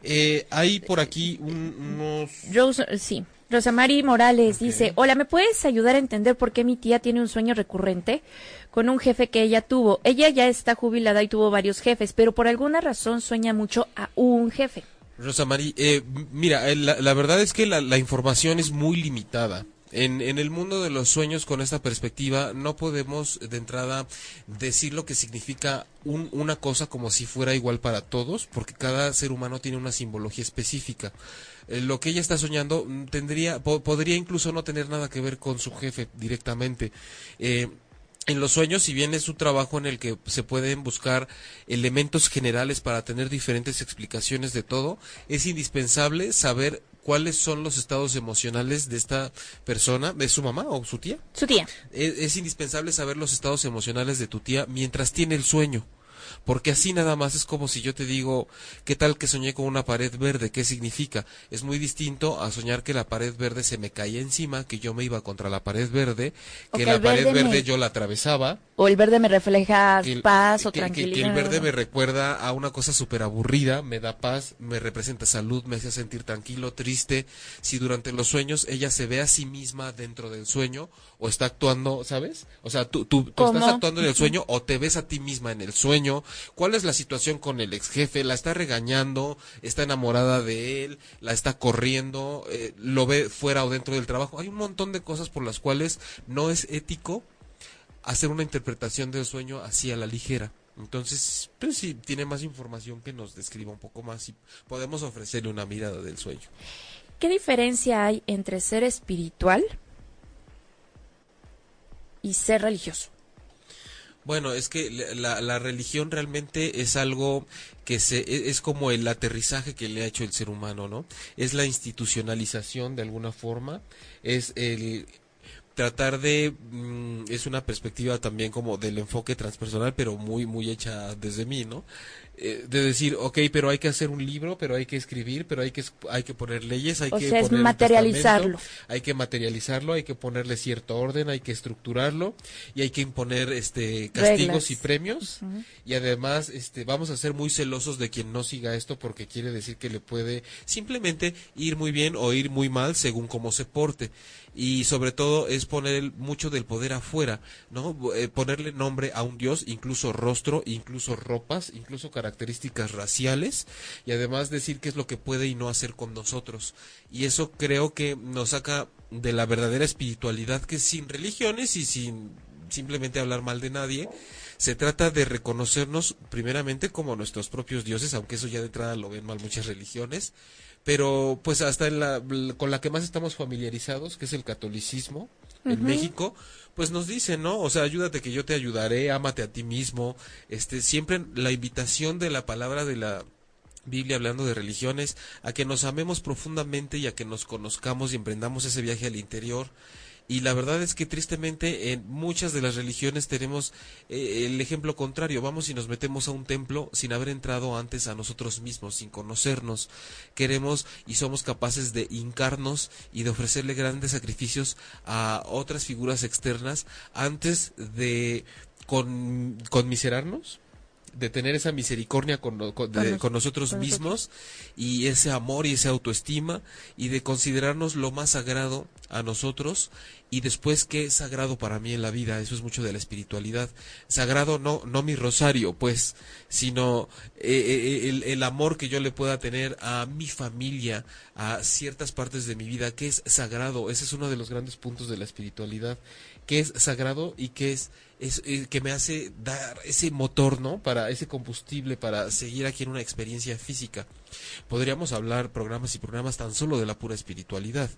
Eh, hay por aquí un- unos... Rose, sí. Rosamari Morales dice, hola, ¿me puedes ayudar a entender por qué mi tía tiene un sueño recurrente con un jefe que ella tuvo? Ella ya está jubilada y tuvo varios jefes, pero por alguna razón sueña mucho a un jefe. Rosa María, eh, mira, eh, la, la verdad es que la, la información es muy limitada. En, el mundo de los sueños con esta perspectiva no podemos de entrada decir lo que significa un- una cosa como si fuera igual para todos, porque cada ser humano tiene una simbología específica. Eh, lo que ella está soñando mm, tendría, po- podría incluso no tener nada que ver con su jefe directamente. Eh, en los sueños, si bien es un trabajo en el que se pueden buscar elementos generales para tener diferentes explicaciones de todo, es indispensable saber cuáles son los estados emocionales de esta persona, de su mamá o su tía. Su tía. Es, es indispensable saber los estados emocionales de tu tía mientras tiene el sueño. Porque así nada más es como si yo te digo, ¿qué tal que soñé con una pared verde? ¿Qué significa? Es muy distinto a soñar que la pared verde se me caía encima, que yo me iba contra la pared verde, que que la pared verde me- yo la atravesaba, O el verde me refleja el- paz o que- tranquilidad. Que, el verde me recuerda a una cosa súper aburrida, me da paz, me representa salud, me hace sentir tranquilo, triste. Si durante los sueños ella se ve a sí misma dentro del sueño o está actuando, ¿sabes? O sea, tú, tú, estás actuando en el sueño o te ves a ti misma en el sueño. ¿Cuál es la situación con el ex jefe? ¿La está regañando? ¿Está enamorada de él? ¿La está corriendo? Eh, ¿Lo ve fuera o dentro del trabajo? Hay un montón de cosas por las cuales no es ético hacer una interpretación del sueño así a la ligera. Entonces, pues si tiene más información que nos describa un poco más y podemos ofrecerle una mirada del sueño. ¿Qué diferencia hay entre ser espiritual y ser religioso? Bueno, es que la, religión realmente es algo que se e- es como el aterrizaje que le ha hecho el ser humano, ¿no? Es la institucionalización de alguna forma, es el tratar de mm, es una perspectiva también como del enfoque transpersonal pero muy muy hecha desde mí no Eh, de decir ok pero hay que hacer un libro pero hay que escribir pero hay que es- hay que poner leyes hay O que sea, es poner un materializarlo. hay que materializarlo hay que ponerle cierto orden hay que estructurarlo y hay que imponer este castigos Reglas. y premios y además este vamos a ser muy celosos de quien no siga esto porque quiere decir que le puede simplemente ir muy bien o ir muy mal según cómo se porte y sobre todo es poner mucho del poder afuera, ¿no? Eh, ponerle nombre a un dios, incluso rostro, incluso ropas, incluso características raciales y además decir qué es lo que puede y no hacer con nosotros. Y eso creo que nos saca de la verdadera espiritualidad que sin religiones y sin simplemente hablar mal de nadie, se trata de reconocernos primeramente como nuestros propios dioses, aunque eso ya de entrada lo ven mal muchas religiones, pero pues hasta en la, con la que más estamos familiarizados, que es el catolicismo, en México, pues nos dice, ¿no? O sea, ayúdate que yo te ayudaré, ámate a ti mismo, este, siempre la invitación de la palabra de la Biblia hablando de religiones, a que nos amemos profundamente y a que nos conozcamos y emprendamos ese viaje al interior y la verdad es que tristemente en muchas de las religiones tenemos eh, el ejemplo contrario. Vamos y nos metemos a un templo sin haber entrado antes a nosotros mismos, sin conocernos. Queremos y somos capaces de hincarnos y de ofrecerle grandes sacrificios a otras figuras externas antes de con, conmiserarnos de tener esa misericordia con, nosotros mismos y ese amor y esa autoestima y de considerarnos lo más sagrado a nosotros y después qué es sagrado para mí en la vida, eso es mucho de la espiritualidad. Sagrado no, no mi rosario, pues, sino eh, eh, el, el, amor que yo le pueda tener a mi familia, a ciertas partes de mi vida, que es sagrado. Ese es uno de los grandes puntos de la espiritualidad, que es sagrado y que es es, eh, que me hace dar ese motor, ¿no? Para ese combustible para seguir aquí en una experiencia física. Podríamos hablar programas y programas tan solo de la pura espiritualidad.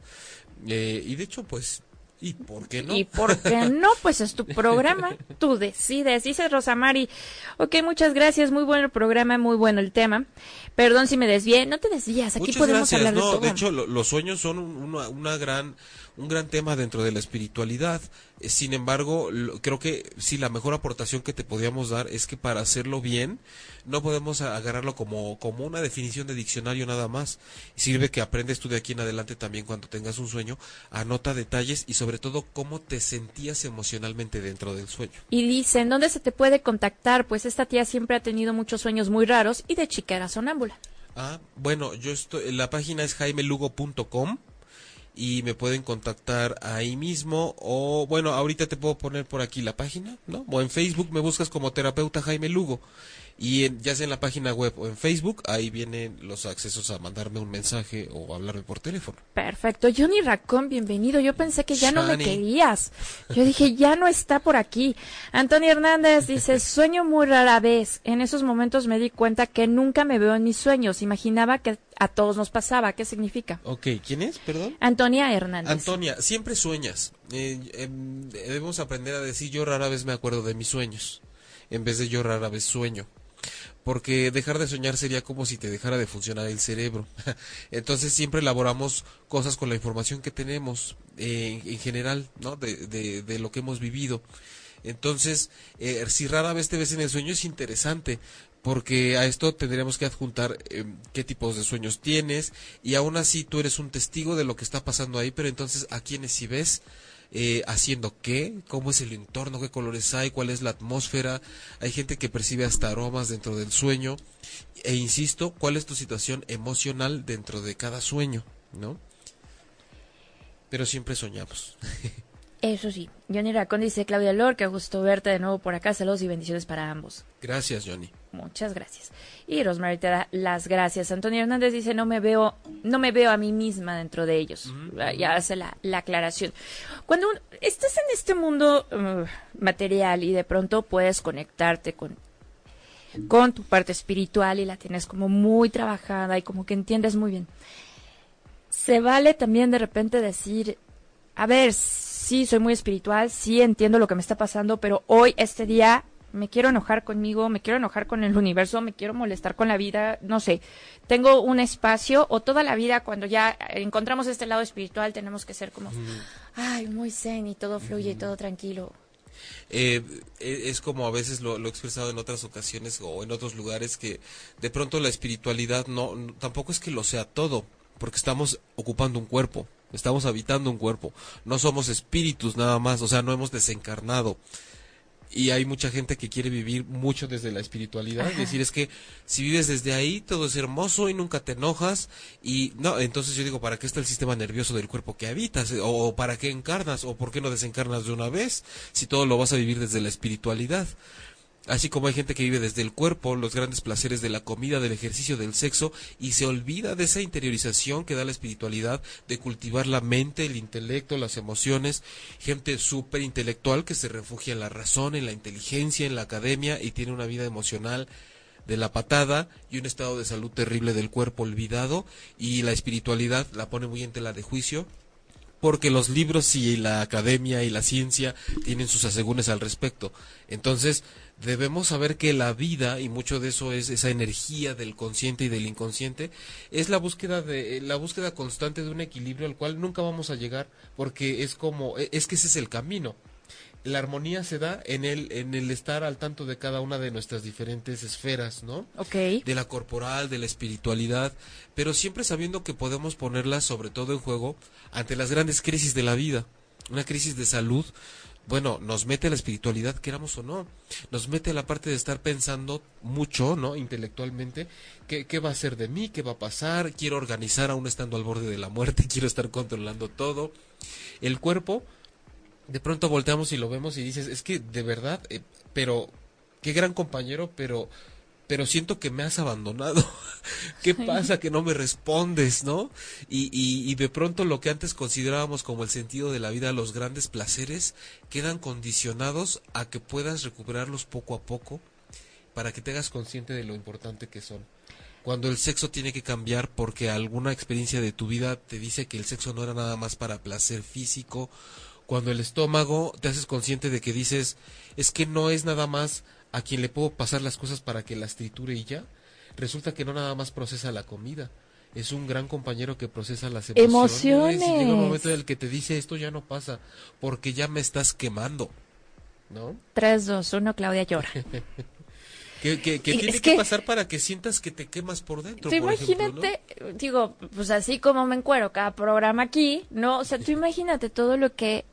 Eh, y de hecho, pues, ¿y por qué no? ¿Y por qué no? Pues es tu programa, tú decides. Dice Rosamari, ok, muchas gracias, muy bueno el programa, muy bueno el tema. Perdón si me desvié, no te desvías, aquí podemos hablar de todo. De hecho, los sueños son una, una gran un gran tema dentro de la espiritualidad. Eh, sin embargo, creo que sí, la mejor aportación que te podíamos dar es que para hacerlo bien, no podemos agarrarlo como, como una definición de diccionario nada más. Sirve que aprendes tú de aquí en adelante también cuando tengas un sueño, anota detalles y sobre todo cómo te sentías emocionalmente dentro del sueño. Y dicen, ¿dónde se te puede contactar? Pues esta tía siempre ha tenido muchos sueños muy raros y de chica era sonámbula. Ah, bueno, yo estoy, la página es jaimelugo.com y me pueden contactar ahí mismo o bueno, ahorita te puedo poner por aquí la página, ¿no? O en Facebook me buscas como terapeuta Jaime Lugo y ya sea en la página web o en Facebook, ahí vienen los accesos a mandarme un mensaje o hablarme por teléfono. Perfecto. Johnny Racón, bienvenido. Yo pensé que ya no me querías. Yo dije, ya no está por aquí. Antonio Hernández dice, sueño muy rara vez. En esos momentos me di cuenta que nunca me veo en mis sueños. Imaginaba que a todos nos pasaba. ¿Qué significa? Ok, ¿quién es? Perdón. Antonia Hernández. Antonia, siempre sueñas. Eh, em, debemos aprender a decir yo rara vez me acuerdo de mis sueños. En vez de yo rara vez sueño porque dejar de soñar sería como si te dejara de funcionar el cerebro. Entonces siempre elaboramos cosas con la información que tenemos eh, en general, ¿no? De, de, lo que hemos vivido. Entonces, eh, si rara vez te ves en el sueño es interesante, porque a esto tendríamos que adjuntar eh, qué tipos de sueños tienes y aún así tú eres un testigo de lo que está pasando ahí, pero entonces a quienes si ves eh, haciendo qué, cómo es el entorno, qué colores hay, cuál es la atmósfera. Hay gente que percibe hasta aromas dentro del sueño. E insisto, cuál es tu situación emocional dentro de cada sueño, ¿no? Pero siempre soñamos. Eso sí, Johnny Racón dice Claudia Lor, que gusto verte de nuevo por acá. Saludos y bendiciones para ambos. Gracias, Johnny. Muchas gracias. Y Rosemary te da las gracias. Antonio Hernández dice no me veo, no me veo a mí misma dentro de ellos. Ya hace la, aclaración. Cuando estás en este mundo uh, material y de pronto puedes conectarte con con tu parte espiritual y la tienes como muy trabajada y como que entiendes muy bien. Se vale también de repente decir, a ver, sí, soy muy espiritual, sí entiendo lo que me está pasando, pero hoy, este día, me quiero enojar conmigo, me quiero enojar con el universo, me quiero molestar con la vida, no sé, tengo un espacio o toda la vida cuando ya encontramos este lado espiritual tenemos que ser como, ay, muy zen y todo fluye y todo tranquilo. Eh, e, es como a veces lo, he expresado en otras ocasiones o en otros lugares que de pronto la espiritualidad no tampoco es que lo sea todo, porque estamos ocupando un cuerpo. Estamos habitando un cuerpo. No somos espíritus nada más, o sea, no hemos desencarnado. Y hay mucha gente que quiere vivir mucho desde la espiritualidad. Es decir, es que si vives desde ahí, todo es hermoso y nunca te enojas. Y no, entonces yo digo, ¿para qué está el sistema nervioso del cuerpo que habitas? ¿O para qué encarnas? ¿O por qué no desencarnas de una vez? Si todo lo vas a vivir desde la espiritualidad. Así como hay gente que vive desde el cuerpo, los grandes placeres de la comida, del ejercicio, del sexo, y se olvida de esa interiorización que da la espiritualidad, de cultivar la mente, el intelecto, las emociones. Gente súper intelectual que se refugia en la razón, en la inteligencia, en la academia y tiene una vida emocional de la patada y un estado de salud terrible del cuerpo olvidado y la espiritualidad la pone muy en tela de juicio porque los libros y la academia y la ciencia tienen sus asegúnes al respecto. Entonces, debemos saber que la vida y mucho de eso es esa energía del consciente y del inconsciente es la búsqueda de la búsqueda constante de un equilibrio al cual nunca vamos a llegar porque es como es que ese es el camino la armonía se da en el, en el estar al tanto de cada una de nuestras diferentes esferas, ¿no? Ok. De la corporal, de la espiritualidad, pero siempre sabiendo que podemos ponerla sobre todo en juego ante las grandes crisis de la vida. Una crisis de salud, bueno, nos mete la espiritualidad, queramos o no, nos mete la parte de estar pensando mucho, ¿no? Intelectualmente, ¿qué, qué va a ser de mí? ¿Qué va a pasar? Quiero organizar aún estando al borde de la muerte, quiero estar controlando todo. El cuerpo, de pronto volteamos y lo vemos y dices, es que de verdad, eh, pero qué gran compañero, pero pero siento que me has abandonado. ¿Qué pasa que no me respondes, no? Y, y, y, de pronto lo que antes considerábamos como el sentido de la vida, los grandes placeres, quedan condicionados a que puedas recuperarlos poco a poco para que te hagas consciente de lo importante que son. Cuando el sexo tiene que cambiar porque alguna experiencia de tu vida te dice que el sexo no era nada más para placer físico cuando el estómago te haces consciente de que dices, es que no es nada más a quien le puedo pasar las cosas para que las triture y ya, resulta que no nada más procesa la comida, es un gran compañero que procesa las emociones. Emociones. Y llega un momento en el que te dice, esto ya no pasa, porque ya me estás quemando, ¿no? 3, 2, 1, Claudia llora. ¿Qué, qué, qué Y tiene que, que- pasar para que sientas que te quemas por dentro? Tú por ejemplo, ¿no? imagínate, digo, pues así como me encuero cada programa aquí, ¿no? O sea, tú imagínate todo lo que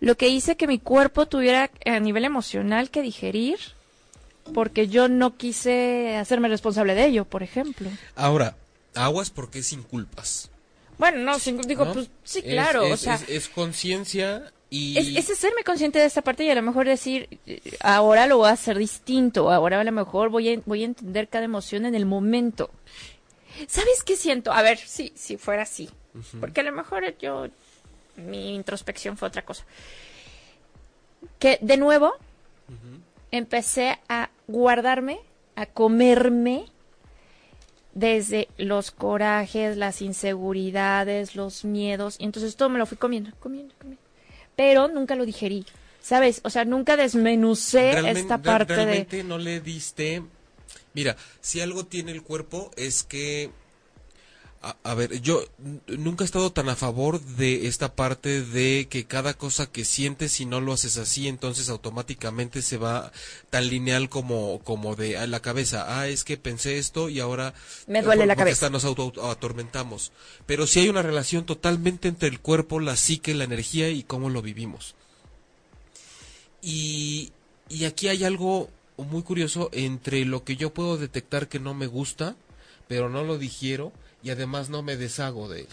lo que hice que mi cuerpo tuviera a nivel emocional que digerir porque yo no quise hacerme responsable de ello, por ejemplo. Ahora, aguas porque sin culpas. Bueno, no, sin- digo, ¿no? pues sí, claro, es, o sea, es- es conciencia y... es, es hacerme consciente de esta parte y a lo mejor decir, eh, ahora lo voy a hacer distinto, ahora a lo mejor voy a, voy a entender cada emoción en el momento. ¿Sabes qué siento? A ver, si, si fuera así, porque a lo mejor yo, mi introspección fue otra cosa. Que de nuevo empecé a guardarme, a comerme desde los corajes, las inseguridades, los miedos, y entonces todo me lo fui comiendo, comiendo, comiendo. Pero nunca lo digerí, ¿sabes? O sea, nunca desmenucé esta parte de... realmente no le diste... Mira, si algo tiene el cuerpo es que... A, a ver, yo nunca he estado tan a favor de esta parte de que cada cosa que sientes, si no lo haces así, entonces automáticamente se va tan lineal como, como de a la cabeza. Ah, es que pensé esto y ahora... Me duele por- la cabeza. nos auto, auto- atormentamos. Pero sí hay una relación totalmente entre el cuerpo, la psique, la energía y cómo lo vivimos. Y, y aquí hay algo muy curioso entre lo que yo puedo detectar que no me gusta, pero no lo digiero y además no me deshago de él.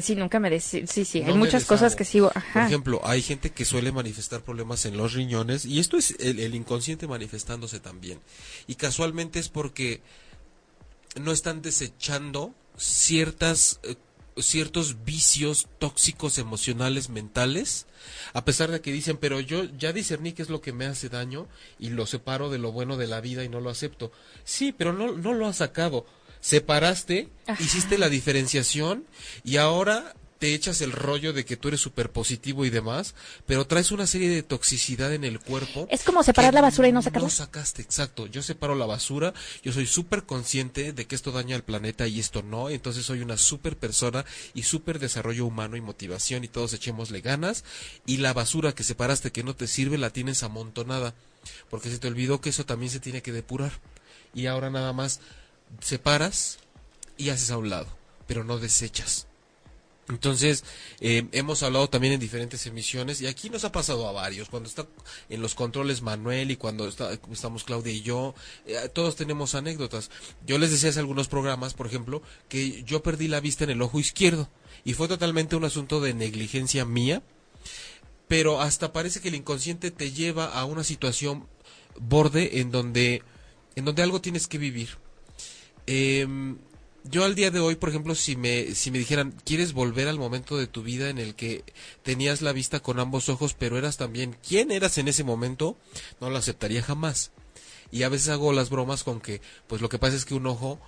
Sí, nunca me decís. Sí, sí, No hay muchas deshago. cosas que sigo. Por Ajá. ejemplo, hay gente que suele manifestar problemas en los riñones y esto es el, el inconsciente manifestándose también. Y casualmente es porque no están desechando ciertas eh, ciertos vicios tóxicos emocionales mentales a pesar de que dicen pero yo ya discerní qué es lo que me hace daño y lo separo de lo bueno de la vida y no lo acepto sí pero no no lo has sacado separaste Ajá. hiciste la diferenciación y ahora te echas el rollo de que tú eres súper positivo y demás, pero traes una serie de toxicidad en el cuerpo. Es como separar la basura y no sacarla. No sacaste, exacto. Yo separo la basura, yo soy súper consciente de que esto daña al planeta y esto no, entonces soy una súper persona y súper desarrollo humano y motivación y todos echémosle ganas y la basura que separaste que no te sirve la tienes amontonada, porque se te olvidó que eso también se tiene que depurar y ahora nada más separas y haces a un lado, pero no desechas. Entonces, eh, hemos hablado también en diferentes emisiones y aquí nos ha pasado a varios. Cuando está en los controles Manuel y cuando está- estamos Claudia y yo, eh, todos tenemos anécdotas. Yo les decía hace algunos programas, por ejemplo, que yo perdí la vista en el ojo izquierdo y fue totalmente un asunto de negligencia mía, pero hasta parece que el inconsciente te lleva a una situación borde en donde, en donde algo tienes que vivir. Em, yo al día de hoy, por ejemplo, si me, si me dijeran, ¿quieres volver al momento de tu vida en el que tenías la vista con ambos ojos, pero eras también quién eras en ese momento? No lo aceptaría jamás. Y a veces hago las bromas con que, pues lo que pasa es que un ojo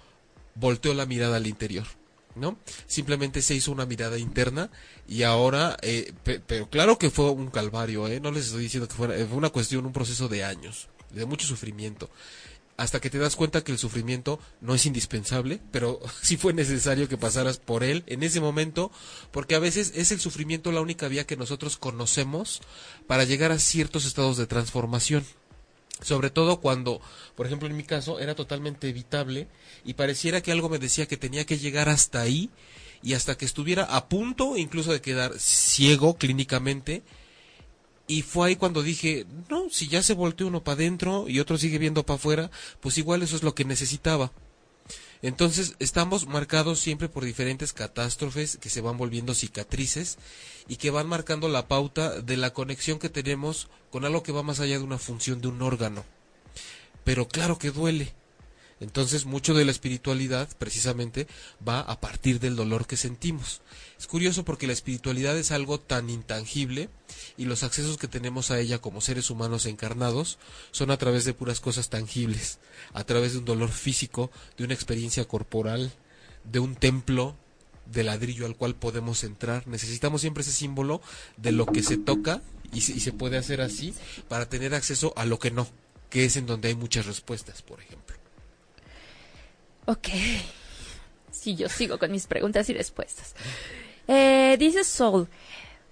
volteó la mirada al interior. ¿no? Simplemente se hizo una mirada interna y ahora, eh, pero claro que fue un calvario, ¿eh? No les estoy diciendo que fuera, fue una cuestión, un proceso de años, de mucho sufrimiento hasta que te das cuenta que el sufrimiento no es indispensable, pero sí fue necesario que pasaras por él en ese momento, porque a veces es el sufrimiento la única vía que nosotros conocemos para llegar a ciertos estados de transformación. Sobre todo cuando, por ejemplo, en mi caso era totalmente evitable y pareciera que algo me decía que tenía que llegar hasta ahí y hasta que estuviera a punto incluso de quedar ciego clínicamente, y fue ahí cuando dije, no, si ya se volteó uno para adentro y otro sigue viendo para afuera, pues igual eso es lo que necesitaba. Entonces estamos marcados siempre por diferentes catástrofes que se van volviendo cicatrices y que van marcando la pauta de la conexión que tenemos con algo que va más allá de una función de un órgano. Pero claro que duele. Entonces mucho de la espiritualidad precisamente va a partir del dolor que sentimos. Es curioso porque la espiritualidad es algo tan intangible y los accesos que tenemos a ella como seres humanos encarnados son a través de puras cosas tangibles, a través de un dolor físico, de una experiencia corporal, de un templo de ladrillo al cual podemos entrar. Necesitamos siempre ese símbolo de lo que se toca y se, y se puede hacer así para tener acceso a lo que no, que es en donde hay muchas respuestas, por ejemplo. Ok. Si yo sigo con mis preguntas y respuestas. Eh, dice Soul,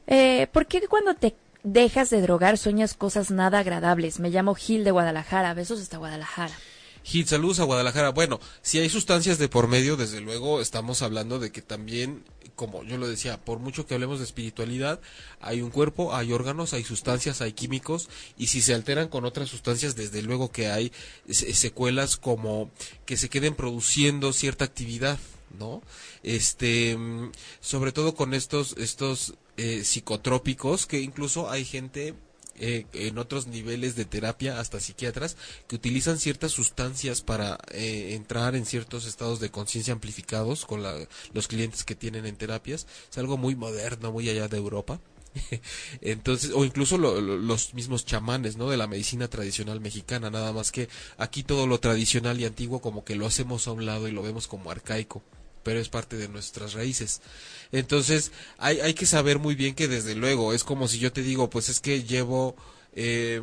eh, ¿por qué cuando te dejas de drogar sueñas cosas nada agradables? Me llamo Gil de Guadalajara. Besos hasta Guadalajara. Gil, saludos a Guadalajara. Bueno, si hay sustancias de por medio, desde luego estamos hablando de que también, como yo lo decía, por mucho que hablemos de espiritualidad, hay un cuerpo, hay órganos, hay sustancias, hay químicos, y si se alteran con otras sustancias, desde luego que hay secuelas como que se queden produciendo cierta actividad ¿no? Este, mm, sobre todo con estos, estos eh, psicotrópicos, que incluso hay gente eh, en otros niveles de terapia, hasta psiquiatras, que utilizan ciertas sustancias para eh, entrar en ciertos estados de conciencia amplificados con los clientes que tienen en terapias. Es algo muy moderno, muy allá de Europa. Entonces, o incluso los mismos chamanes, ¿no? De la medicina tradicional mexicana, nada más que aquí todo lo tradicional y antiguo como que lo hacemos a un lado y lo vemos como arcaico pero es parte de nuestras raíces. Entonces, hay, hay que saber muy bien que desde luego, es como si yo te digo, pues es que llevo eh,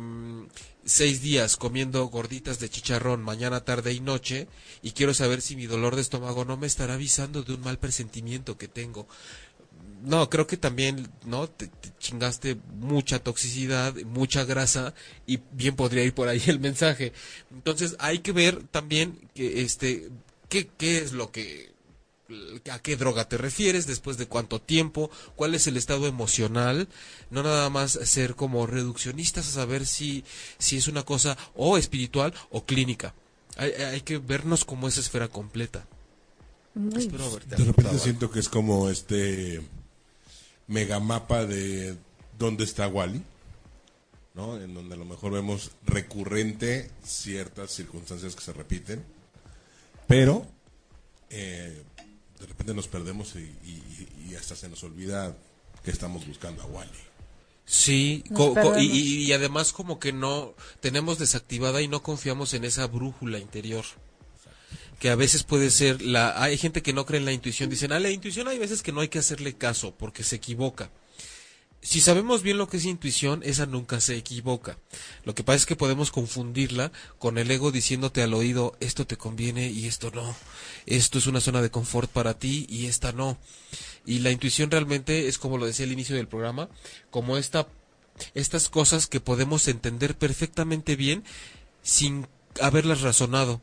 seis días comiendo gorditas de chicharrón mañana, tarde y noche, y quiero saber si mi dolor de estómago no me estará avisando de un mal presentimiento que tengo. No, creo que también, ¿no? Te, chingaste mucha toxicidad, mucha grasa, y bien podría ir por ahí el mensaje. Entonces, hay que ver también que, este, qué, qué es lo que a qué droga te refieres, después de cuánto tiempo, cuál es el estado emocional, no nada más ser como reduccionistas a saber si, si es una cosa o espiritual o clínica. Hay, hay que vernos como esa esfera completa. de repente siento que es como este megamapa de dónde está Wally, ¿no? En donde a lo mejor vemos recurrente ciertas circunstancias que se repiten, pero eh, de repente nos perdemos y, hasta se nos olvida que estamos buscando a Wally. Sí, y, además como que no tenemos desactivada y no confiamos en esa brújula interior. Que a veces puede ser la hay gente que no cree en la intuición, dicen, "Ah, la intuición hay veces que no hay que hacerle caso porque se equivoca." Si sabemos bien lo que es intuición, esa nunca se equivoca. Lo que pasa es que podemos confundirla con el ego diciéndote al oído, esto te conviene y esto no. Esto es una zona de confort para ti y esta no. Y la intuición realmente es como lo decía al inicio del programa, como esta, estas cosas que podemos entender perfectamente bien sin haberlas razonado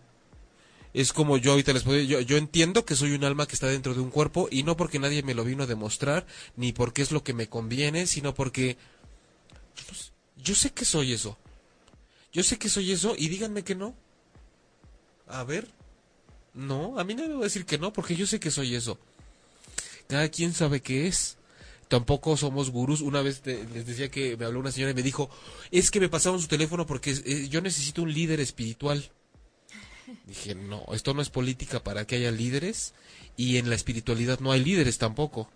es como yo ahorita les puedo yo, yo entiendo que soy un alma que está dentro de un cuerpo y no porque nadie me lo vino a demostrar, ni porque es lo que me conviene, sino porque yo sé que soy eso. Yo sé que soy eso y díganme que no. A ver. No, a mí nadie me va a decir que no porque yo sé que soy eso. Cada quien sabe qué es. tampoco somos gurús. Una vez les decía que me habló una señora y me dijo, es que me pasaron su teléfono porque eh, yo necesito un líder espiritual. Dije, no, esto no es política para que haya líderes y en la espiritualidad no hay líderes tampoco.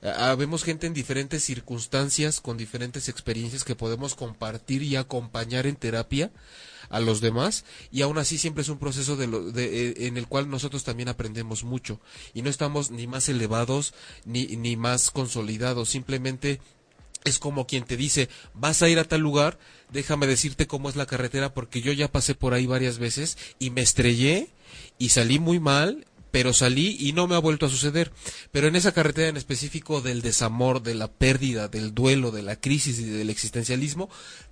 Habemos gente en diferentes circunstancias, con diferentes experiencias que podemos compartir y acompañar en terapia a los demás y aún así siempre es un proceso de de, eh, en el cual nosotros también aprendemos mucho y no estamos ni más elevados ni, ni más consolidados, simplemente es como quien te dice, vas a ir a tal lugar, déjame decirte cómo es la carretera porque yo ya pasé por ahí varias veces y me estrellé y salí muy mal pero salí y no me ha vuelto a suceder. Pero en esa carretera en específico del desamor, de la pérdida, del duelo, de la crisis y del existencialismo,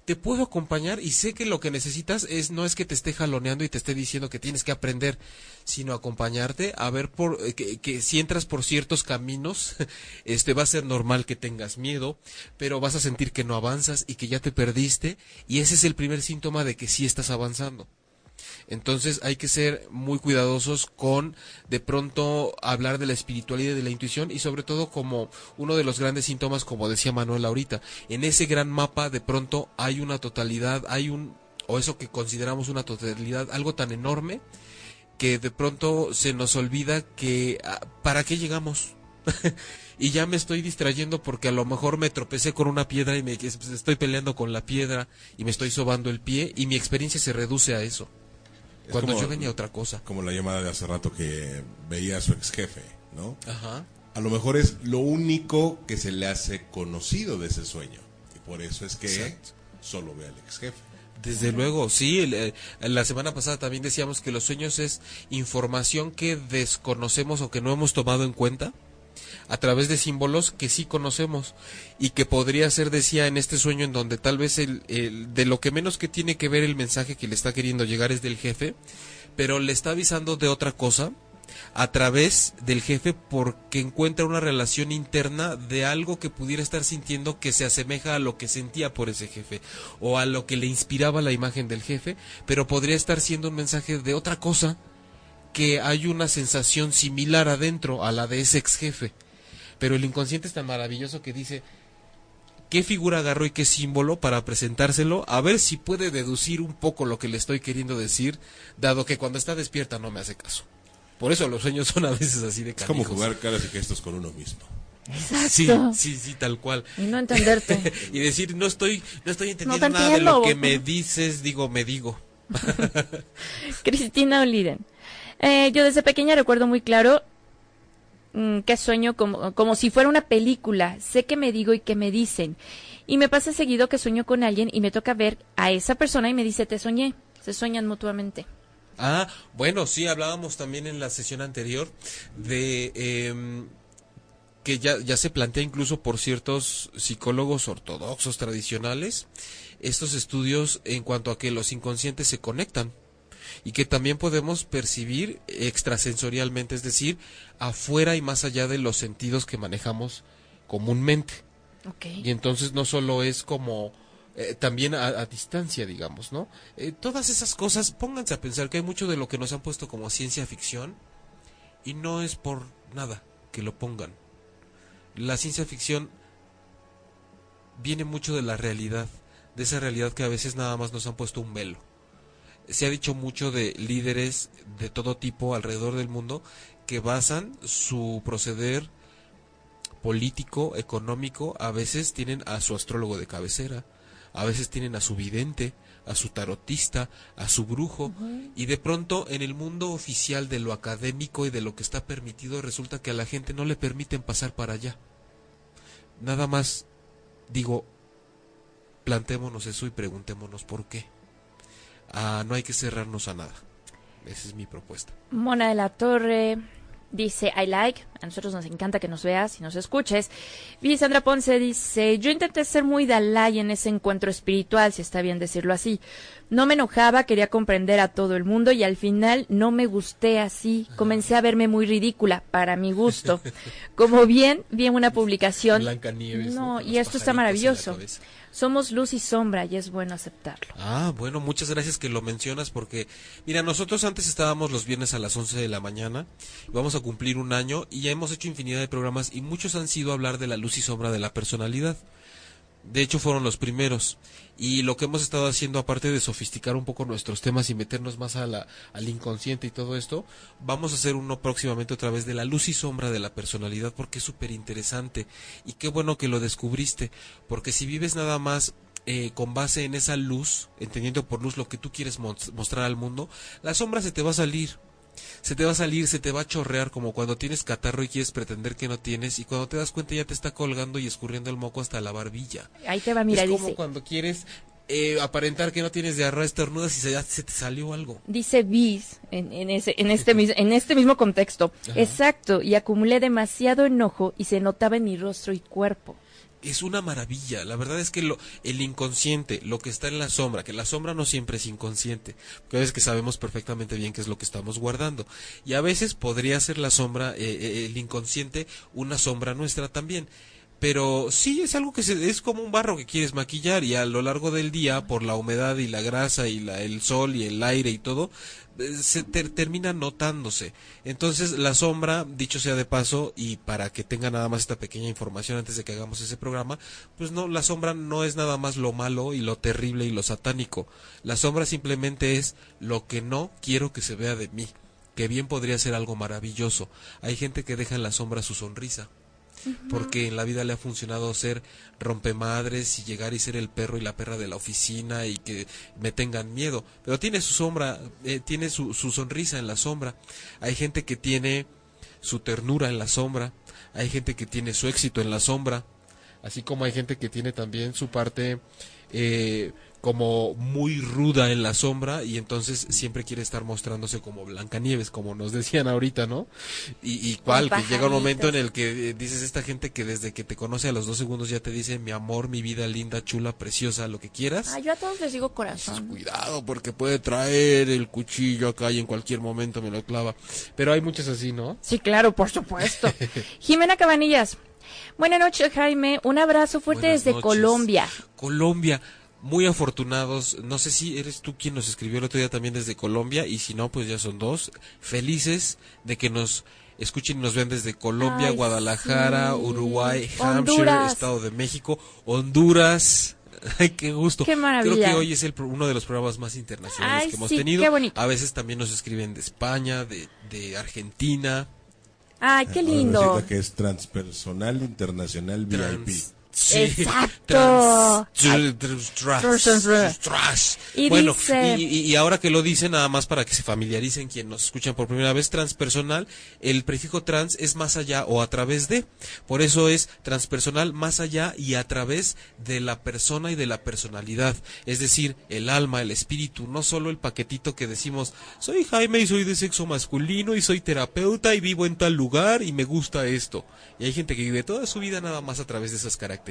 te puedo acompañar y sé que lo que necesitas es no es que te esté jaloneando y te esté diciendo que tienes que aprender, sino acompañarte a ver por eh, que, que si entras por ciertos caminos, este va a ser normal que tengas miedo, pero vas a sentir que no avanzas y que ya te perdiste y ese es el primer síntoma de que sí estás avanzando. Entonces hay que ser muy cuidadosos con de pronto hablar de la espiritualidad y de la intuición y sobre todo como uno de los grandes síntomas, como decía Manuel ahorita, en ese gran mapa de pronto hay una totalidad, hay un, o eso que consideramos una totalidad, algo tan enorme que de pronto se nos olvida que ah, para qué llegamos. y ya me estoy distrayendo porque a lo mejor me tropecé con una piedra y me estoy peleando con la piedra y me estoy sobando el pie y mi experiencia se reduce a eso cuando yo venía otra cosa. Como la llamada de hace rato que veía a su ex jefe, ¿no? Ajá. A lo mejor es lo único que se le hace conocido de ese sueño. Y por eso es que solo ve al ex jefe. Desde luego, sí. Eh, la semana pasada también decíamos que los sueños es información que desconocemos o que no hemos tomado en cuenta a través de símbolos que sí conocemos y que podría ser, decía, en este sueño en donde tal vez el, de lo que menos que tiene que ver el mensaje que le está queriendo llegar es del jefe, pero le está avisando de otra cosa a través del jefe porque encuentra una relación interna de algo que pudiera estar sintiendo que se asemeja a lo que sentía por ese jefe o a lo que le inspiraba la imagen del jefe, pero podría estar siendo un mensaje de otra cosa que hay una sensación similar adentro a la de ese ex jefe. Pero el inconsciente es tan maravilloso que dice, ¿qué figura agarro y qué símbolo para presentárselo? A ver si puede deducir un poco lo que le estoy queriendo decir, dado que cuando está despierta no me hace caso. Por eso los sueños son a veces así de canijos. Es como jugar caras y gestos con uno mismo. Sí, sí, sí, tal cual. Y no entenderte. y decir, no estoy, no estoy entendiendo nada de lo que me dices, digo, me digo. Cristina Oliden. Eh, yo desde pequeña recuerdo muy claro Mm, que sueño como, como si fuera una película. Sé que me digo y que me dicen. Y me pasa seguido que sueño con alguien y me toca ver a esa persona y me dice, te soñé. Se sueñan mutuamente. Ah, bueno, sí, hablábamos también en la sesión anterior de em, que ya, ya se plantea incluso por ciertos psicólogos ortodoxos tradicionales estos estudios en cuanto a que los inconscientes se conectan y que también podemos percibir extrasensorialmente, es decir, afuera y más allá de los sentidos que manejamos comúnmente. Y entonces no solo es como eh, también a, distancia, digamos, ¿no? Eh, todas esas cosas, pónganse a pensar que hay mucho de lo que nos han puesto como ciencia ficción y no es por nada que lo pongan. La ciencia ficción viene mucho de la realidad, de esa realidad que a veces nada más nos han puesto un velo se ha dicho mucho de líderes de todo tipo alrededor del mundo que basan su proceder político, económico, a veces tienen a su astrólogo de cabecera, a veces tienen a su vidente, a su tarotista, a su brujo, y de pronto en el mundo oficial de lo académico y de lo que está permitido resulta que a la gente no le permiten pasar para allá. Nada más digo, plantémonos eso y preguntémonos por qué. Ah, no hay que cerrarnos a nada. Esa es mi propuesta. Mona de la Torre dice, I like. A nosotros nos encanta que nos veas y nos escuches. Y Sandra Ponce dice, yo intenté ser muy Dalai en ese encuentro espiritual, si está bien decirlo así. No me enojaba, quería comprender a todo el mundo y al final no me gusté así. Comencé a verme muy ridícula, para mi gusto. Como bien vi en una publicación. Blanca Nieves, no, y esto está maravilloso Somos luz y sombra y es bueno aceptarlo. Ah, bueno, muchas gracias que lo mencionas porque, mira, nosotros antes estábamos los viernes a las 11 de la mañana, vamos a cumplir un año y ya hemos hecho infinidad de programas y muchos han sido hablar de la luz y sombra de la personalidad. De hecho, fueron los primeros. Y lo que hemos estado haciendo, aparte de sofisticar un poco nuestros temas y meternos más a la, al inconsciente y todo esto, vamos a hacer uno próximamente otra vez de la luz y sombra de la personalidad, porque es súper interesante. Y qué bueno que lo descubriste, porque si vives nada más eh, con base en esa luz, entendiendo por luz lo que tú quieres mostrar al mundo, la sombra se te va a salir se te va a salir, se te va a chorrear como cuando tienes catarro y quieres pretender que no tienes y cuando te das cuenta ya te está colgando y escurriendo el moco hasta la barbilla. Ahí te va, mira, es como cuando quieres eh, aparentar que no tienes diarrea estornudas y se te salió algo. Dice Bis en, en, ese, en, este, en este mismo contexto. Exacto, y acumulé demasiado enojo y se notaba en mi rostro y cuerpo es una maravilla. La verdad es que lo, el inconsciente, lo que está en la sombra, que la sombra no siempre es inconsciente, porque a veces que sabemos perfectamente bien qué es lo que estamos guardando. Y a veces podría ser la sombra, eh, eh, el inconsciente, una sombra nuestra también. Pero sí es algo que se, es como un barro que quieres maquillar y a lo largo del día, por la humedad y la grasa y la, el sol y el aire y todo, se termina notándose. Entonces la sombra, dicho sea de paso, y para que tenga nada más esta pequeña información antes de que hagamos ese programa, pues no, la sombra no es nada más lo malo y lo terrible y lo satánico. La sombra simplemente es lo que no quiero que se vea de mí, que bien podría ser algo maravilloso. Hay gente que deja en la sombra su sonrisa porque en la vida le ha funcionado ser rompemadres y llegar y ser el perro y la perra de la oficina y que me tengan miedo. Pero tiene su sombra, eh, tiene su, su sonrisa en la sombra. Hay gente que tiene su ternura en la sombra. Hay gente que tiene su éxito en la sombra. Así como hay gente que tiene también su parte eh, como muy ruda en la sombra y entonces siempre quiere estar mostrándose como Blancanieves, como nos decían ahorita, ¿no? Y, y cuál, que llega un momento en el que eh, dices esta gente que desde que te conoce a los dos segundos ya te dice mi amor, mi vida linda, chula, preciosa, lo que quieras. Ah, yo a todos les digo corazón. cuidado, porque puede traer el cuchillo acá y en cualquier momento me lo clava. Pero hay muchas así, ¿no? Sí, claro, por supuesto. Jimena Cabanillas. Buenas noches, Jaime. Un abrazo fuerte desde Colombia. Colombia muy afortunados. No sé si eres tú quien nos escribió el otro día también desde Colombia y si no, pues ya son dos. Felices de que nos escuchen y nos vean desde Colombia, Guadalajara, Uruguay, Hampshire, Estado de México, Honduras. Ay, qué gusto. Qué maravilla. Creo que hoy es el, uno de los programas más internacionales que hemos tenido. A veces también nos escriben de España, de, de Argentina. Ay, qué lindo. que es transpersonal internacional VIP. Exacto. Y bueno, y, ahora que lo dicen, nada más para que se familiaricen quien nos escuchan por primera vez, transpersonal, el prefijo trans es más allá o a través de. Por eso es transpersonal más allá y a través de la persona y de la personalidad. Es decir, el alma, el espíritu, no solo el paquetito que decimos, soy Jaime y soy de sexo masculino y soy terapeuta y vivo en tal lugar y me gusta esto. Y hay gente que vive toda su vida nada más a través de esas características.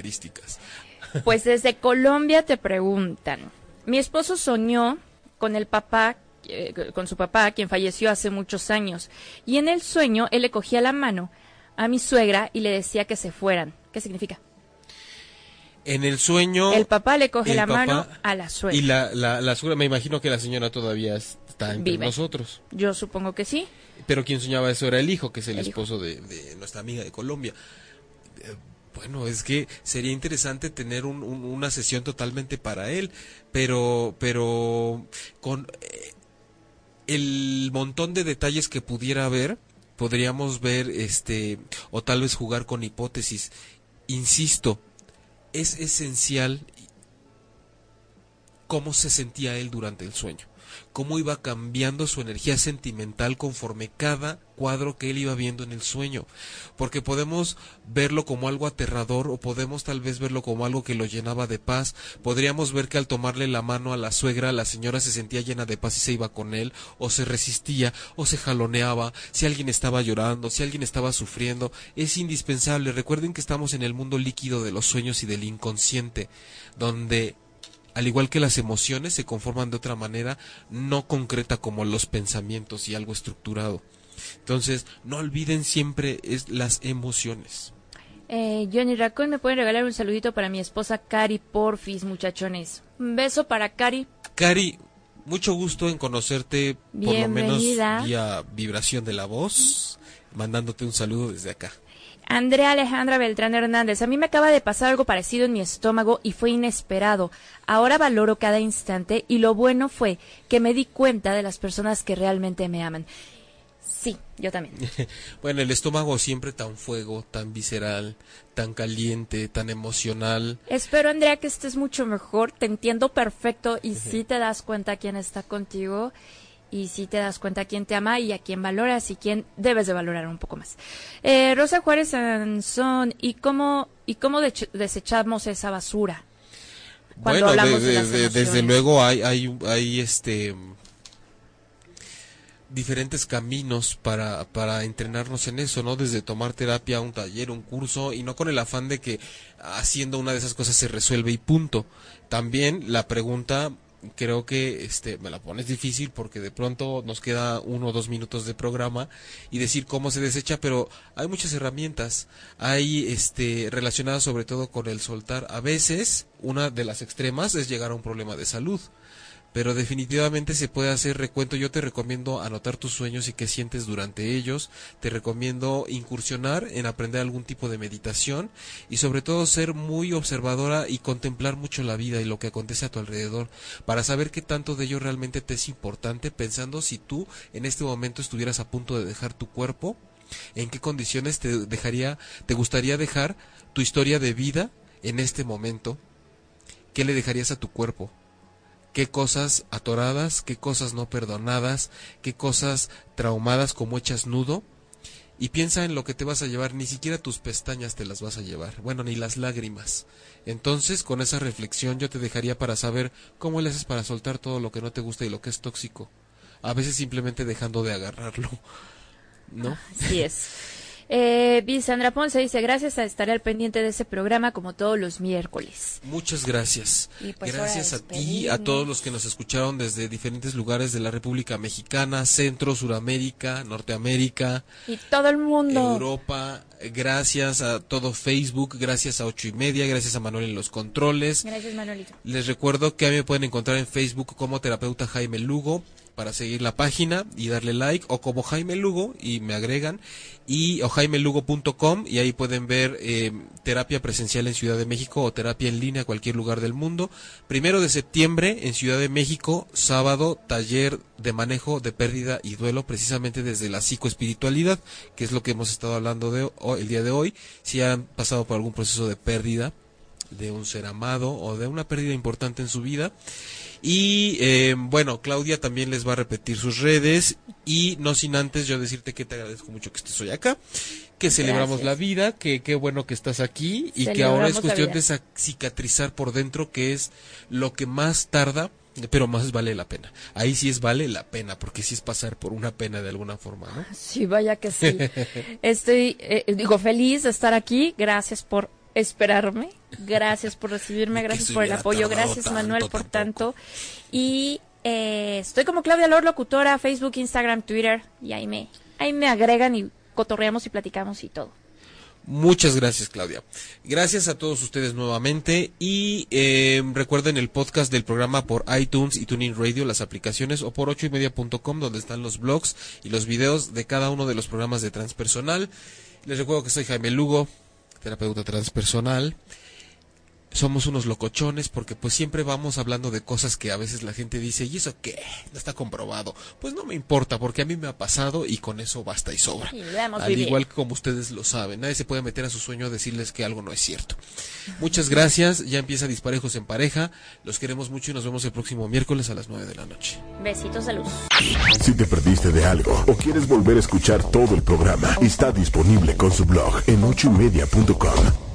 Pues desde Colombia te preguntan. Mi esposo soñó con el papá, eh, con su papá, quien falleció hace muchos años. Y en el sueño él le cogía la mano a mi suegra y le decía que se fueran. ¿Qué significa? En el sueño. El papá le coge la mano a la suegra. Y la, la, suegra, me imagino que la señora todavía está entre nosotros. Yo supongo que sí. Pero quien soñaba eso era el hijo, que es el, esposo de, nuestra amiga de Colombia. Bueno, es que sería interesante tener una sesión totalmente para él, pero, pero con eh, el montón de detalles que pudiera haber, podríamos ver, este, o tal vez jugar con hipótesis. Insisto, es esencial cómo se sentía él durante el sueño cómo iba cambiando su energía sentimental conforme cada cuadro que él iba viendo en el sueño, porque podemos verlo como algo aterrador o podemos tal vez verlo como algo que lo llenaba de paz, podríamos ver que al tomarle la mano a la suegra la señora se sentía llena de paz y se iba con él, o se resistía, o se jaloneaba, si alguien estaba llorando, si alguien estaba sufriendo, es indispensable, recuerden que estamos en el mundo líquido de los sueños y del inconsciente, donde al igual que las emociones, se conforman de otra manera no concreta como los pensamientos y algo estructurado. Entonces, no olviden siempre es las emociones. Eh, Johnny Raccoon, ¿me pueden regalar un saludito para mi esposa Cari Porfis, muchachones? Un beso para Cari. Cari, mucho gusto en conocerte, por lo menos vía vibración de la voz, mandándote un saludo desde acá. Andrea Alejandra Beltrán Hernández, a mí me acaba de pasar algo parecido en mi estómago y fue inesperado. Ahora valoro cada instante y lo bueno fue que me di cuenta de las personas que realmente me aman. Sí, yo también. bueno, el estómago siempre tan fuego, tan visceral, tan caliente, tan emocional. Espero, Andrea, que estés mucho mejor. Te entiendo perfecto y sí te das cuenta quién está contigo y sí te das cuenta quién te ama y a quién valoras y quién debes de valorar un poco más. Eh, Rosa Juárez Sansón, ¿y cómo, y cómo desechamos esa basura? Cuando bueno, hablamos de, desde luego hay, hay, hay este diferentes caminos para, para entrenarnos en eso, ¿no? Desde tomar terapia, un taller, un curso, y no con el afán de que haciendo una de esas cosas se resuelve y punto. También la pregunta creo que este me la pones difícil porque de pronto nos queda uno o dos minutos de programa y decir cómo se desecha pero hay muchas herramientas. Hay este relacionadas sobre todo con el soltar. A veces una de las extremas es llegar a un problema de salud pero definitivamente se puede hacer recuento. Yo te recomiendo anotar tus sueños y qué sientes durante ellos. Te recomiendo incursionar en aprender algún tipo de meditación y sobre todo ser muy observadora y contemplar mucho la vida y lo que acontece a tu alrededor para saber qué tanto de ello realmente te es importante pensando si tú en este momento estuvieras a punto de dejar tu cuerpo, en qué condiciones te dejaría, te gustaría dejar tu historia de vida en este momento, qué le dejarías a tu cuerpo qué cosas atoradas, qué cosas no perdonadas, qué cosas traumadas como hechas nudo. Y piensa en lo que te vas a llevar, ni siquiera tus pestañas te las vas a llevar, bueno, ni las lágrimas. Entonces, con esa reflexión yo te dejaría para saber cómo le haces para soltar todo lo que no te gusta y lo que es tóxico. A veces simplemente dejando de agarrarlo, ¿no? Así es. Eh, Sandra Ponce dice, gracias a estar al pendiente de ese programa como todos los miércoles. Muchas gracias. Pues gracias a ti, a todos los que nos escucharon desde diferentes lugares de la República Mexicana, Centro, Suramérica, Norteamérica. Y todo el mundo. Europa. Gracias a todo Facebook, gracias a ocho y media, gracias a Manuel en los controles. Gracias Manuelito. Les recuerdo que a mí me pueden encontrar en Facebook como terapeuta Jaime Lugo para seguir la página y darle like o como Jaime Lugo y me agregan y o jaimelugo.com y ahí pueden ver eh, terapia presencial en Ciudad de México o terapia en línea a cualquier lugar del mundo. Primero de septiembre en Ciudad de México, sábado, taller de manejo de pérdida y duelo precisamente desde la psicoespiritualidad, que es lo que hemos estado hablando de el día de hoy. Si han pasado por algún proceso de pérdida de un ser amado o de una pérdida importante en su vida y eh, bueno, Claudia también les va a repetir sus redes y no sin antes yo decirte que te agradezco mucho que estés hoy acá, que celebramos la vida, que qué bueno que estás aquí y que ahora es cuestión de cicatrizar por dentro, que es lo que más tarda pero más vale la pena. Ahí sí es vale la pena, porque sí es pasar por una pena de alguna forma, ¿no? Sí, vaya que sí. Estoy, eh, digo, feliz de estar aquí. Gracias por esperarme. Gracias por recibirme, gracias por el apoyo, gracias Manuel por tanto. Y eh, estoy como Claudia Lor, locutora, Facebook, Instagram, Twitter, y ahí me, ahí me agregan y cotorreamos y platicamos y todo. Muchas gracias, Claudia. Gracias a todos ustedes nuevamente y eh, recuerden el podcast del programa por iTunes y Tuning Radio, las aplicaciones o por ocho y media.com donde están los blogs y los videos de cada uno de los programas de transpersonal. Les recuerdo que soy Jaime Lugo, terapeuta transpersonal somos unos locochones porque pues siempre vamos hablando de cosas que a veces la gente dice, ¿y eso qué? No está comprobado. Pues no me importa porque a mí me ha pasado y con eso basta y sobra. Al igual que como ustedes lo saben, nadie se puede meter a su sueño a decirles que algo no es cierto. Muchas gracias, ya empieza Disparejos en Pareja, los queremos mucho y nos vemos el próximo miércoles a las 9 de la noche. Besitos de luz. Si te perdiste de algo o quieres volver a escuchar todo el programa, está disponible con su blog en ochoymedia.com